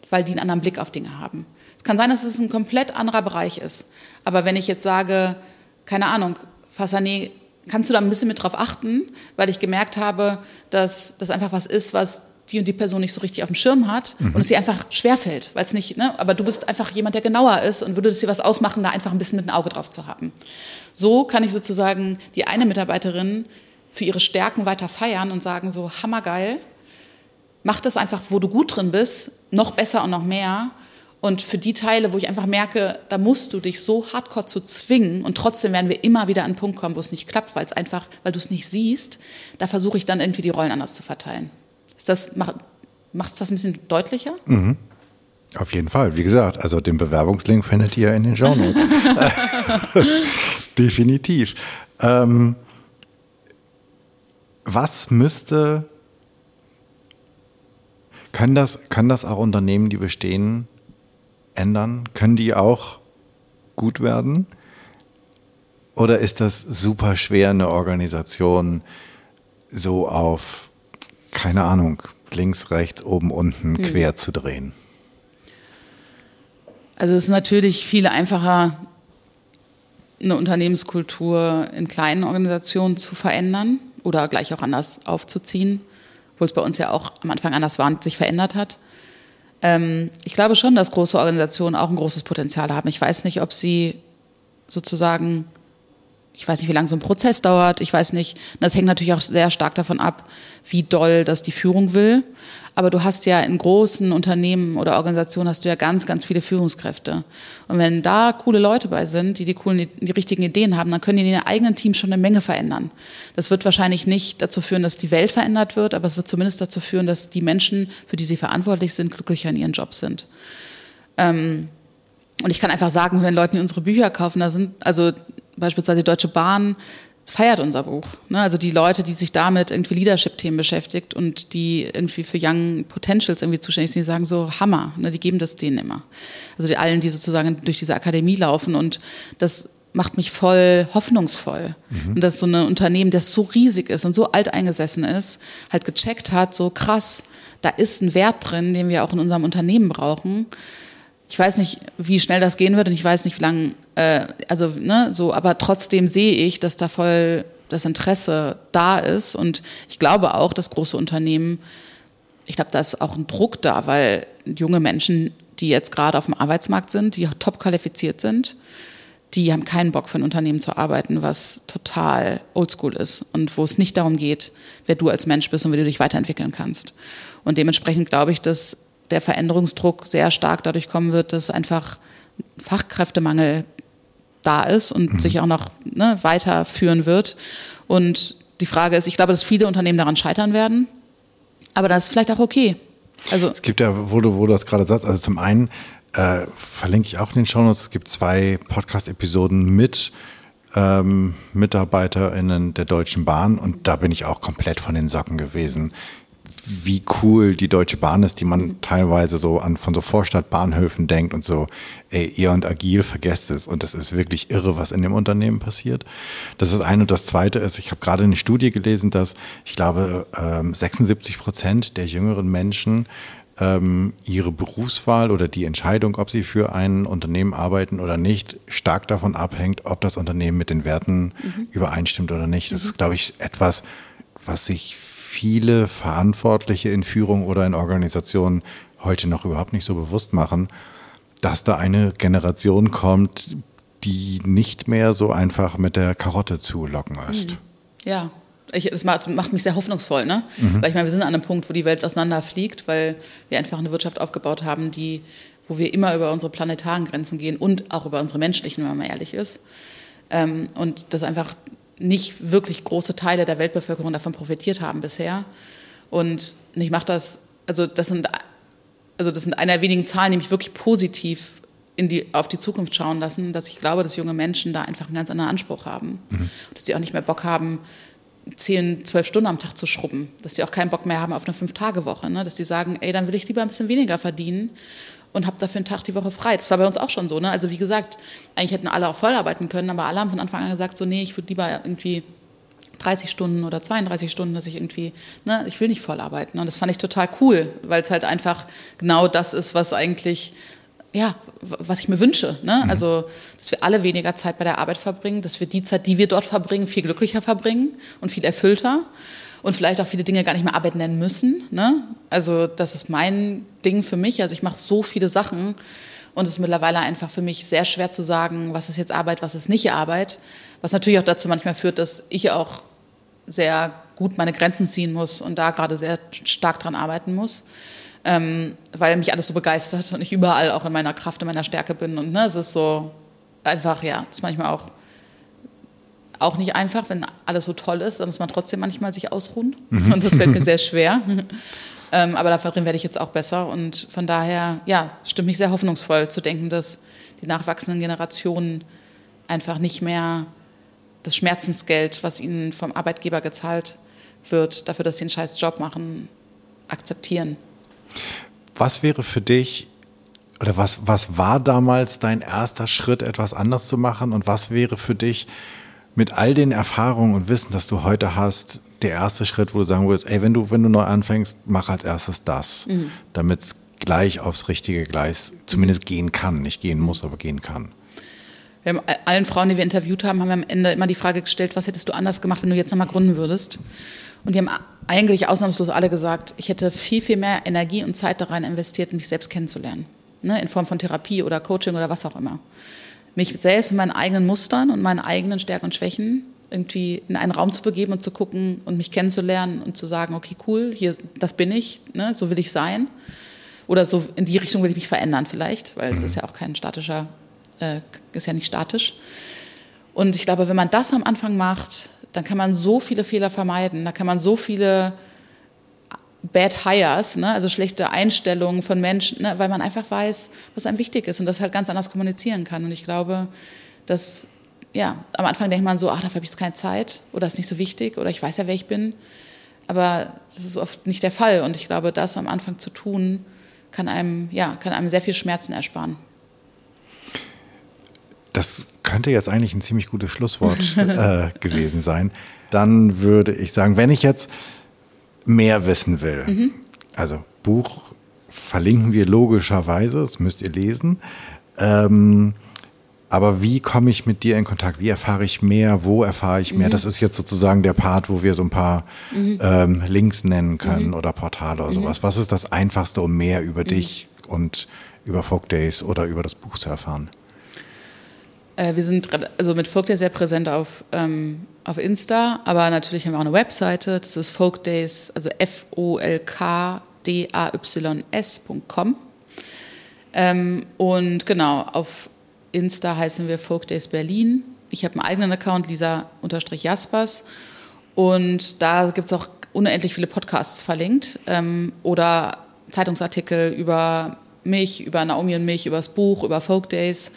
weil die einen anderen Blick auf Dinge haben. Es kann sein, dass es ein komplett anderer Bereich ist. Aber wenn ich jetzt sage, keine Ahnung, Fassané, kannst du da ein bisschen mit drauf achten, weil ich gemerkt habe, dass das einfach was ist, was die und die Person nicht so richtig auf dem Schirm hat mhm. und es ihr einfach schwerfällt, weil es nicht, ne, aber du bist einfach jemand, der genauer ist und würde es dir was ausmachen, da einfach ein bisschen mit ein Auge drauf zu haben. So kann ich sozusagen die eine Mitarbeiterin für ihre Stärken weiter feiern und sagen so, hammergeil, mach das einfach, wo du gut drin bist, noch besser und noch mehr. Und für die Teile, wo ich einfach merke, da musst du dich so hardcore zu zwingen und trotzdem werden wir immer wieder an einen Punkt kommen, wo es nicht klappt, weil es einfach, weil du es nicht siehst, da versuche ich dann irgendwie die Rollen anders zu verteilen. Ist das, macht es das ein bisschen deutlicher? Mhm. Auf jeden Fall. Wie gesagt, also den Bewerbungslink findet ihr in den Show Notes. [laughs] [laughs] Definitiv. Ähm, was müsste, kann das, kann das auch Unternehmen, die bestehen, ändern? Können die auch gut werden? Oder ist das super schwer, eine Organisation so auf keine Ahnung, links, rechts, oben, unten hm. quer zu drehen? Also es ist natürlich viel einfacher, eine Unternehmenskultur in kleinen Organisationen zu verändern oder gleich auch anders aufzuziehen, obwohl es bei uns ja auch am Anfang anders war und sich verändert hat. Ähm, ich glaube schon, dass große Organisationen auch ein großes Potenzial haben. Ich weiß nicht, ob sie sozusagen ich weiß nicht, wie lange so ein Prozess dauert. Ich weiß nicht. Das hängt natürlich auch sehr stark davon ab, wie doll das die Führung will. Aber du hast ja in großen Unternehmen oder Organisationen hast du ja ganz, ganz viele Führungskräfte. Und wenn da coole Leute bei sind, die die coolen, die richtigen Ideen haben, dann können die in ihren eigenen Teams schon eine Menge verändern. Das wird wahrscheinlich nicht dazu führen, dass die Welt verändert wird, aber es wird zumindest dazu führen, dass die Menschen, für die sie verantwortlich sind, glücklicher in ihren Jobs sind. Ähm, und ich kann einfach sagen, wenn Leute unsere Bücher kaufen, da sind, also beispielsweise die Deutsche Bahn feiert unser Buch. Ne? Also die Leute, die sich damit irgendwie Leadership-Themen beschäftigt und die irgendwie für Young Potentials irgendwie zuständig sind, die sagen so Hammer, ne? die geben das denen immer. Also die allen, die sozusagen durch diese Akademie laufen und das macht mich voll hoffnungsvoll. Mhm. Und dass so ein Unternehmen, das so riesig ist und so alteingesessen ist, halt gecheckt hat, so krass, da ist ein Wert drin, den wir auch in unserem Unternehmen brauchen ich weiß nicht, wie schnell das gehen wird und ich weiß nicht, wie lange, äh, also, ne, so, aber trotzdem sehe ich, dass da voll das Interesse da ist und ich glaube auch, dass große Unternehmen, ich glaube, da ist auch ein Druck da, weil junge Menschen, die jetzt gerade auf dem Arbeitsmarkt sind, die top qualifiziert sind, die haben keinen Bock für ein Unternehmen zu arbeiten, was total oldschool ist und wo es nicht darum geht, wer du als Mensch bist und wie du dich weiterentwickeln kannst. Und dementsprechend glaube ich, dass der Veränderungsdruck sehr stark dadurch kommen wird, dass einfach Fachkräftemangel da ist und mhm. sich auch noch ne, weiterführen wird. Und die Frage ist, ich glaube, dass viele Unternehmen daran scheitern werden, aber das ist vielleicht auch okay. Also es gibt ja, wo du, wo du das gerade sagst, also zum einen äh, verlinke ich auch in den Shownotes, es gibt zwei Podcast-Episoden mit ähm, MitarbeiterInnen der Deutschen Bahn und da bin ich auch komplett von den Socken gewesen wie cool die Deutsche Bahn ist, die man teilweise so an von so Vorstadtbahnhöfen denkt und so, ey, ihr und agil, vergesst es. Und das ist wirklich irre, was in dem Unternehmen passiert. Das ist ein und das zweite ist, ich habe gerade eine Studie gelesen, dass ich glaube, 76 ähm, Prozent der jüngeren Menschen ähm, ihre Berufswahl oder die Entscheidung, ob sie für ein Unternehmen arbeiten oder nicht, stark davon abhängt, ob das Unternehmen mit den Werten mhm. übereinstimmt oder nicht. Das mhm. ist, glaube ich, etwas, was sich viele Verantwortliche in Führung oder in Organisationen heute noch überhaupt nicht so bewusst machen, dass da eine Generation kommt, die nicht mehr so einfach mit der Karotte zu locken ist. Hm. Ja, ich, das macht mich sehr hoffnungsvoll, ne? Mhm. Weil ich meine, wir sind an einem Punkt, wo die Welt auseinanderfliegt, weil wir einfach eine Wirtschaft aufgebaut haben, die, wo wir immer über unsere planetaren Grenzen gehen und auch über unsere menschlichen, wenn man mal ehrlich ist. Ähm, und das einfach nicht wirklich große Teile der Weltbevölkerung davon profitiert haben bisher. Und ich mache das, also das sind, also das sind eine der wenigen Zahlen, die mich wirklich positiv in die, auf die Zukunft schauen lassen, dass ich glaube, dass junge Menschen da einfach einen ganz anderen Anspruch haben. Mhm. Dass die auch nicht mehr Bock haben, zehn, zwölf Stunden am Tag zu schrubben. Dass die auch keinen Bock mehr haben auf eine Fünf-Tage-Woche. Ne? Dass die sagen, ey, dann will ich lieber ein bisschen weniger verdienen und habe dafür einen Tag die Woche frei. Das war bei uns auch schon so. Ne? Also wie gesagt, eigentlich hätten alle auch voll arbeiten können, aber alle haben von Anfang an gesagt, so nee, ich würde lieber irgendwie 30 Stunden oder 32 Stunden, dass ich irgendwie, ne, ich will nicht voll arbeiten. Und das fand ich total cool, weil es halt einfach genau das ist, was eigentlich, ja, was ich mir wünsche. Ne? Mhm. Also, dass wir alle weniger Zeit bei der Arbeit verbringen, dass wir die Zeit, die wir dort verbringen, viel glücklicher verbringen und viel erfüllter und vielleicht auch viele Dinge gar nicht mehr Arbeit nennen müssen. Ne? Also das ist mein Ding für mich. Also ich mache so viele Sachen und es ist mittlerweile einfach für mich sehr schwer zu sagen, was ist jetzt Arbeit, was ist nicht Arbeit. Was natürlich auch dazu manchmal führt, dass ich auch sehr gut meine Grenzen ziehen muss und da gerade sehr stark dran arbeiten muss. Ähm, weil mich alles so begeistert und ich überall auch in meiner Kraft und meiner Stärke bin. Und ne, es ist so einfach, ja, es ist manchmal auch auch nicht einfach, wenn alles so toll ist. Da muss man trotzdem manchmal sich ausruhen. Mhm. [laughs] Und das fällt mir sehr schwer. [laughs] ähm, aber darin werde ich jetzt auch besser. Und von daher, ja, stimmt mich sehr hoffnungsvoll zu denken, dass die nachwachsenden Generationen einfach nicht mehr das Schmerzensgeld, was ihnen vom Arbeitgeber gezahlt wird, dafür, dass sie einen scheiß Job machen, akzeptieren. Was wäre für dich oder was, was war damals dein erster Schritt, etwas anders zu machen? Und was wäre für dich mit all den Erfahrungen und Wissen, das du heute hast, der erste Schritt, wo du sagen würdest, ey, wenn du, wenn du neu anfängst, mach als erstes das, mhm. damit es gleich aufs richtige Gleis zumindest mhm. gehen kann, nicht gehen muss, aber gehen kann. Wir haben allen Frauen, die wir interviewt haben, haben wir am Ende immer die Frage gestellt, was hättest du anders gemacht, wenn du jetzt nochmal gründen würdest? Und die haben eigentlich ausnahmslos alle gesagt, ich hätte viel, viel mehr Energie und Zeit da rein investiert, mich selbst kennenzulernen. Ne? In Form von Therapie oder Coaching oder was auch immer mich selbst in meinen eigenen Mustern und meinen eigenen Stärken und Schwächen irgendwie in einen Raum zu begeben und zu gucken und mich kennenzulernen und zu sagen, okay, cool, hier, das bin ich, ne, so will ich sein. Oder so in die Richtung will ich mich verändern vielleicht, weil mhm. es ist ja auch kein statischer, äh, ist ja nicht statisch. Und ich glaube, wenn man das am Anfang macht, dann kann man so viele Fehler vermeiden, da kann man so viele Bad Hires, ne? also schlechte Einstellungen von Menschen, ne? weil man einfach weiß, was einem wichtig ist und das halt ganz anders kommunizieren kann. Und ich glaube, dass ja, am Anfang denkt man so, ach, dafür habe ich jetzt keine Zeit oder ist nicht so wichtig oder ich weiß ja, wer ich bin. Aber das ist oft nicht der Fall. Und ich glaube, das am Anfang zu tun, kann einem, ja, kann einem sehr viel Schmerzen ersparen. Das könnte jetzt eigentlich ein ziemlich gutes Schlusswort äh, gewesen sein. Dann würde ich sagen, wenn ich jetzt mehr wissen will, mhm. also Buch verlinken wir logischerweise, das müsst ihr lesen. Ähm, aber wie komme ich mit dir in Kontakt? Wie erfahre ich mehr? Wo erfahre ich mehr? Mhm. Das ist jetzt sozusagen der Part, wo wir so ein paar mhm. ähm, Links nennen können mhm. oder Portale oder sowas. Was ist das Einfachste, um mehr über mhm. dich und über Folk Days oder über das Buch zu erfahren? Äh, wir sind also mit Folk Days sehr präsent auf, ähm, auf Insta, aber natürlich haben wir auch eine Webseite. Das ist Folk Days, also F-O-L-K-D-A-Y-S.com. Ähm, und genau, auf Insta heißen wir Folk Days Berlin. Ich habe einen eigenen Account, Lisa-Jaspers. Und da gibt es auch unendlich viele Podcasts verlinkt ähm, oder Zeitungsartikel über mich, über Naomi und mich, über das Buch, über Folk Days. Ähm,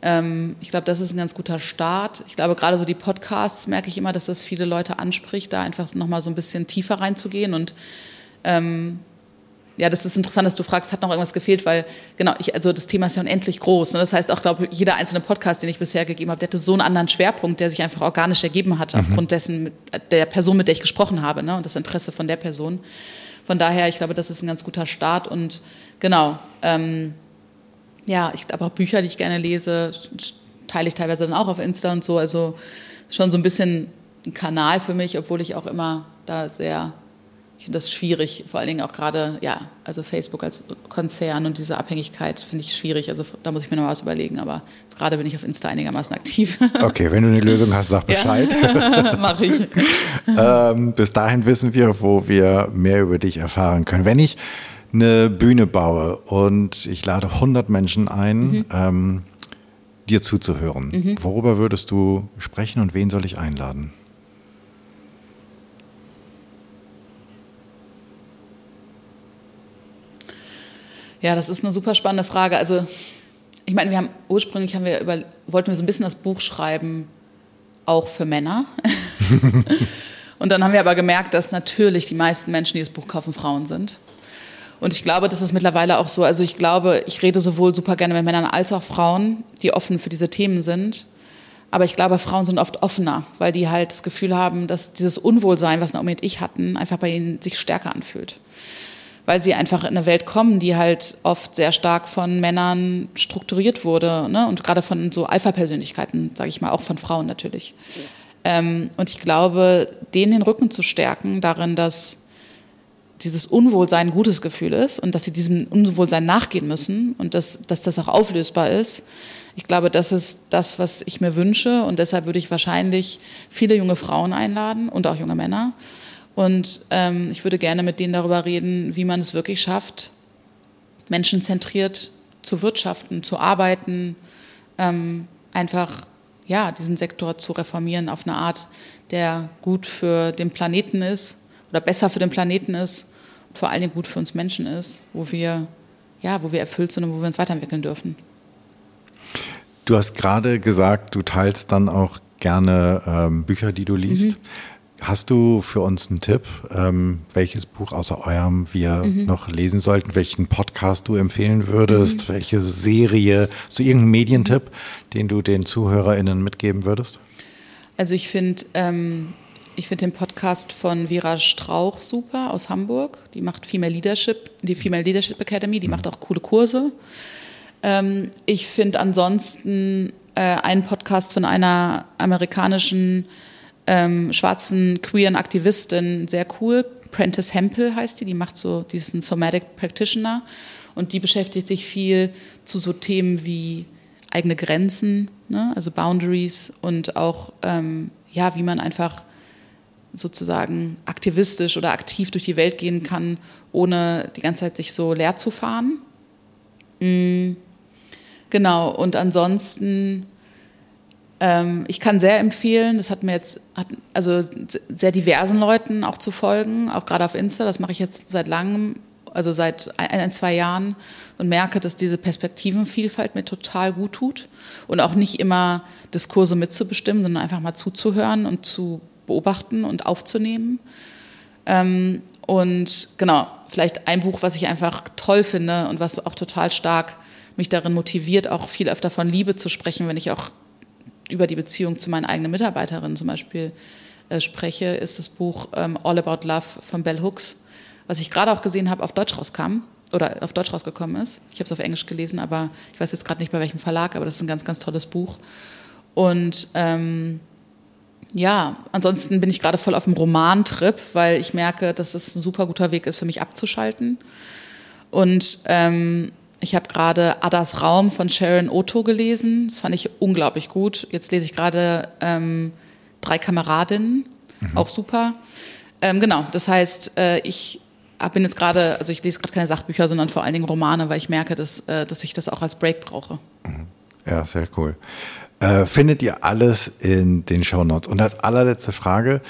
ich glaube, das ist ein ganz guter Start. Ich glaube, gerade so die Podcasts merke ich immer, dass das viele Leute anspricht, da einfach nochmal so ein bisschen tiefer reinzugehen und ähm, ja, das ist interessant, dass du fragst, hat noch irgendwas gefehlt, weil genau, ich, also das Thema ist ja unendlich groß. Ne? Das heißt auch, glaube jeder einzelne Podcast, den ich bisher gegeben habe, der hatte so einen anderen Schwerpunkt, der sich einfach organisch ergeben hat, mhm. aufgrund dessen, mit, der Person, mit der ich gesprochen habe, ne? und das Interesse von der Person. Von daher, ich glaube, das ist ein ganz guter Start und genau, ähm, ja, ich glaube auch Bücher, die ich gerne lese, teile ich teilweise dann auch auf Insta und so. Also schon so ein bisschen ein Kanal für mich, obwohl ich auch immer da sehr ich finde das schwierig, vor allen Dingen auch gerade, ja, also Facebook als Konzern und diese Abhängigkeit finde ich schwierig. Also da muss ich mir noch was überlegen, aber gerade bin ich auf Insta einigermaßen aktiv. [laughs] Okay, wenn du eine Lösung hast, sag Bescheid. [laughs] Ja, Mache ich. [laughs] ähm, bis dahin wissen wir, wo wir mehr über dich erfahren können. Wenn ich eine Bühne baue und ich lade 100 Menschen ein, mhm. ähm, dir zuzuhören, mhm. worüber würdest du sprechen und wen soll ich einladen? Ja, das ist eine super spannende Frage. Also, ich meine, wir haben ursprünglich haben wir über, wollten wir so ein bisschen das Buch schreiben, auch für Männer. [laughs] [laughs] und dann haben wir aber gemerkt, dass natürlich die meisten Menschen, die das Buch kaufen, Frauen sind. Und ich glaube, das ist mittlerweile auch so. Also ich glaube, ich rede sowohl super gerne mit Männern als auch Frauen, die offen für diese Themen sind. Aber ich glaube, Frauen sind oft offener, weil die halt das Gefühl haben, dass dieses Unwohlsein, was Naomi und ich hatten, einfach bei ihnen sich stärker anfühlt weil sie einfach in eine Welt kommen, die halt oft sehr stark von Männern strukturiert wurde ne? und gerade von so Alpha-Persönlichkeiten, sage ich mal, auch von Frauen natürlich. Ähm, und ich glaube, denen den Rücken zu stärken, darin, dass dieses Unwohlsein ein gutes Gefühl ist und dass sie diesem Unwohlsein nachgehen müssen und dass, dass das auch auflösbar ist. Ich glaube, das ist das, was ich mir wünsche und deshalb würde ich wahrscheinlich viele junge Frauen einladen und auch junge Männer und ähm, ich würde gerne mit denen darüber reden, wie man es wirklich schafft, menschenzentriert zu wirtschaften, zu arbeiten, ähm, einfach ja, diesen Sektor zu reformieren auf eine Art, der gut für den Planeten ist oder besser für den Planeten ist und vor allen Dingen gut für uns Menschen ist, wo wir, ja, wo wir erfüllt sind und wo wir uns weiterentwickeln dürfen. Du hast gerade gesagt, du teilst dann auch gerne ähm, Bücher, die du liest. Mhm. Hast du für uns einen Tipp, ähm, welches Buch außer eurem wir mhm. noch lesen sollten, welchen Podcast du empfehlen würdest, mhm. welche Serie, so irgendeinen Medientipp, den du den ZuhörerInnen mitgeben würdest? Also ich finde ähm, ich den Podcast von Vera Strauch super aus Hamburg. Die macht Female Leadership, die Female Leadership Academy, die mhm. macht auch coole Kurse. Ähm, ich finde ansonsten äh, einen Podcast von einer amerikanischen ähm, schwarzen queeren Aktivistin sehr cool. Prentice Hempel heißt die, die macht so, die ist ein Somatic Practitioner und die beschäftigt sich viel zu so Themen wie eigene Grenzen, ne? also Boundaries und auch ähm, ja, wie man einfach sozusagen aktivistisch oder aktiv durch die Welt gehen kann, ohne die ganze Zeit sich so leer zu fahren. Mhm. Genau, und ansonsten ähm, ich kann sehr empfehlen, das hat mir jetzt, hat, also sehr diversen Leuten auch zu folgen, auch gerade auf Insta, das mache ich jetzt seit langem, also seit ein, ein, zwei Jahren und merke, dass diese Perspektivenvielfalt mir total gut tut und auch nicht immer Diskurse mitzubestimmen, sondern einfach mal zuzuhören und zu beobachten und aufzunehmen. Ähm, und genau, vielleicht ein Buch, was ich einfach toll finde und was auch total stark mich darin motiviert, auch viel öfter von Liebe zu sprechen, wenn ich auch über die Beziehung zu meinen eigenen Mitarbeiterinnen zum Beispiel äh, spreche, ist das Buch ähm, All About Love von Bell Hooks, was ich gerade auch gesehen habe, auf Deutsch rauskam. oder auf Deutsch rausgekommen ist. Ich habe es auf Englisch gelesen, aber ich weiß jetzt gerade nicht bei welchem Verlag, aber das ist ein ganz, ganz tolles Buch. Und ähm, ja, ansonsten bin ich gerade voll auf dem Romantrip, weil ich merke, dass es ein super guter Weg ist für mich abzuschalten. Und ähm, ich habe gerade Adas Raum von Sharon Otto gelesen. Das fand ich unglaublich gut. Jetzt lese ich gerade ähm, Drei Kameradinnen, mhm. auch super. Ähm, genau, das heißt, äh, ich bin jetzt gerade, also ich lese gerade keine Sachbücher, sondern vor allen Dingen Romane, weil ich merke, dass, äh, dass ich das auch als Break brauche. Mhm. Ja, sehr cool. Äh, findet ihr alles in den Show Notes. Und als allerletzte Frage,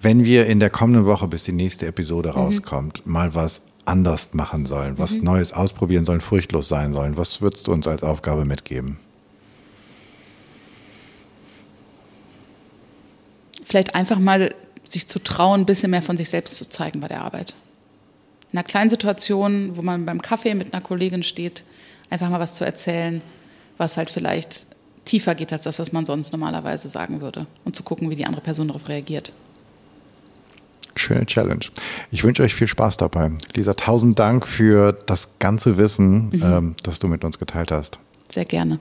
wenn wir in der kommenden Woche, bis die nächste Episode mhm. rauskommt, mal was anders machen sollen, was mhm. Neues ausprobieren sollen, furchtlos sein sollen, was würdest du uns als Aufgabe mitgeben? Vielleicht einfach mal sich zu trauen, ein bisschen mehr von sich selbst zu zeigen bei der Arbeit. In einer kleinen Situation, wo man beim Kaffee mit einer Kollegin steht, einfach mal was zu erzählen, was halt vielleicht tiefer geht als das, was man sonst normalerweise sagen würde. Und zu gucken, wie die andere Person darauf reagiert. Schöne Challenge. Ich wünsche euch viel Spaß dabei. Lisa, tausend Dank für das ganze Wissen, mhm. ähm, das du mit uns geteilt hast. Sehr gerne.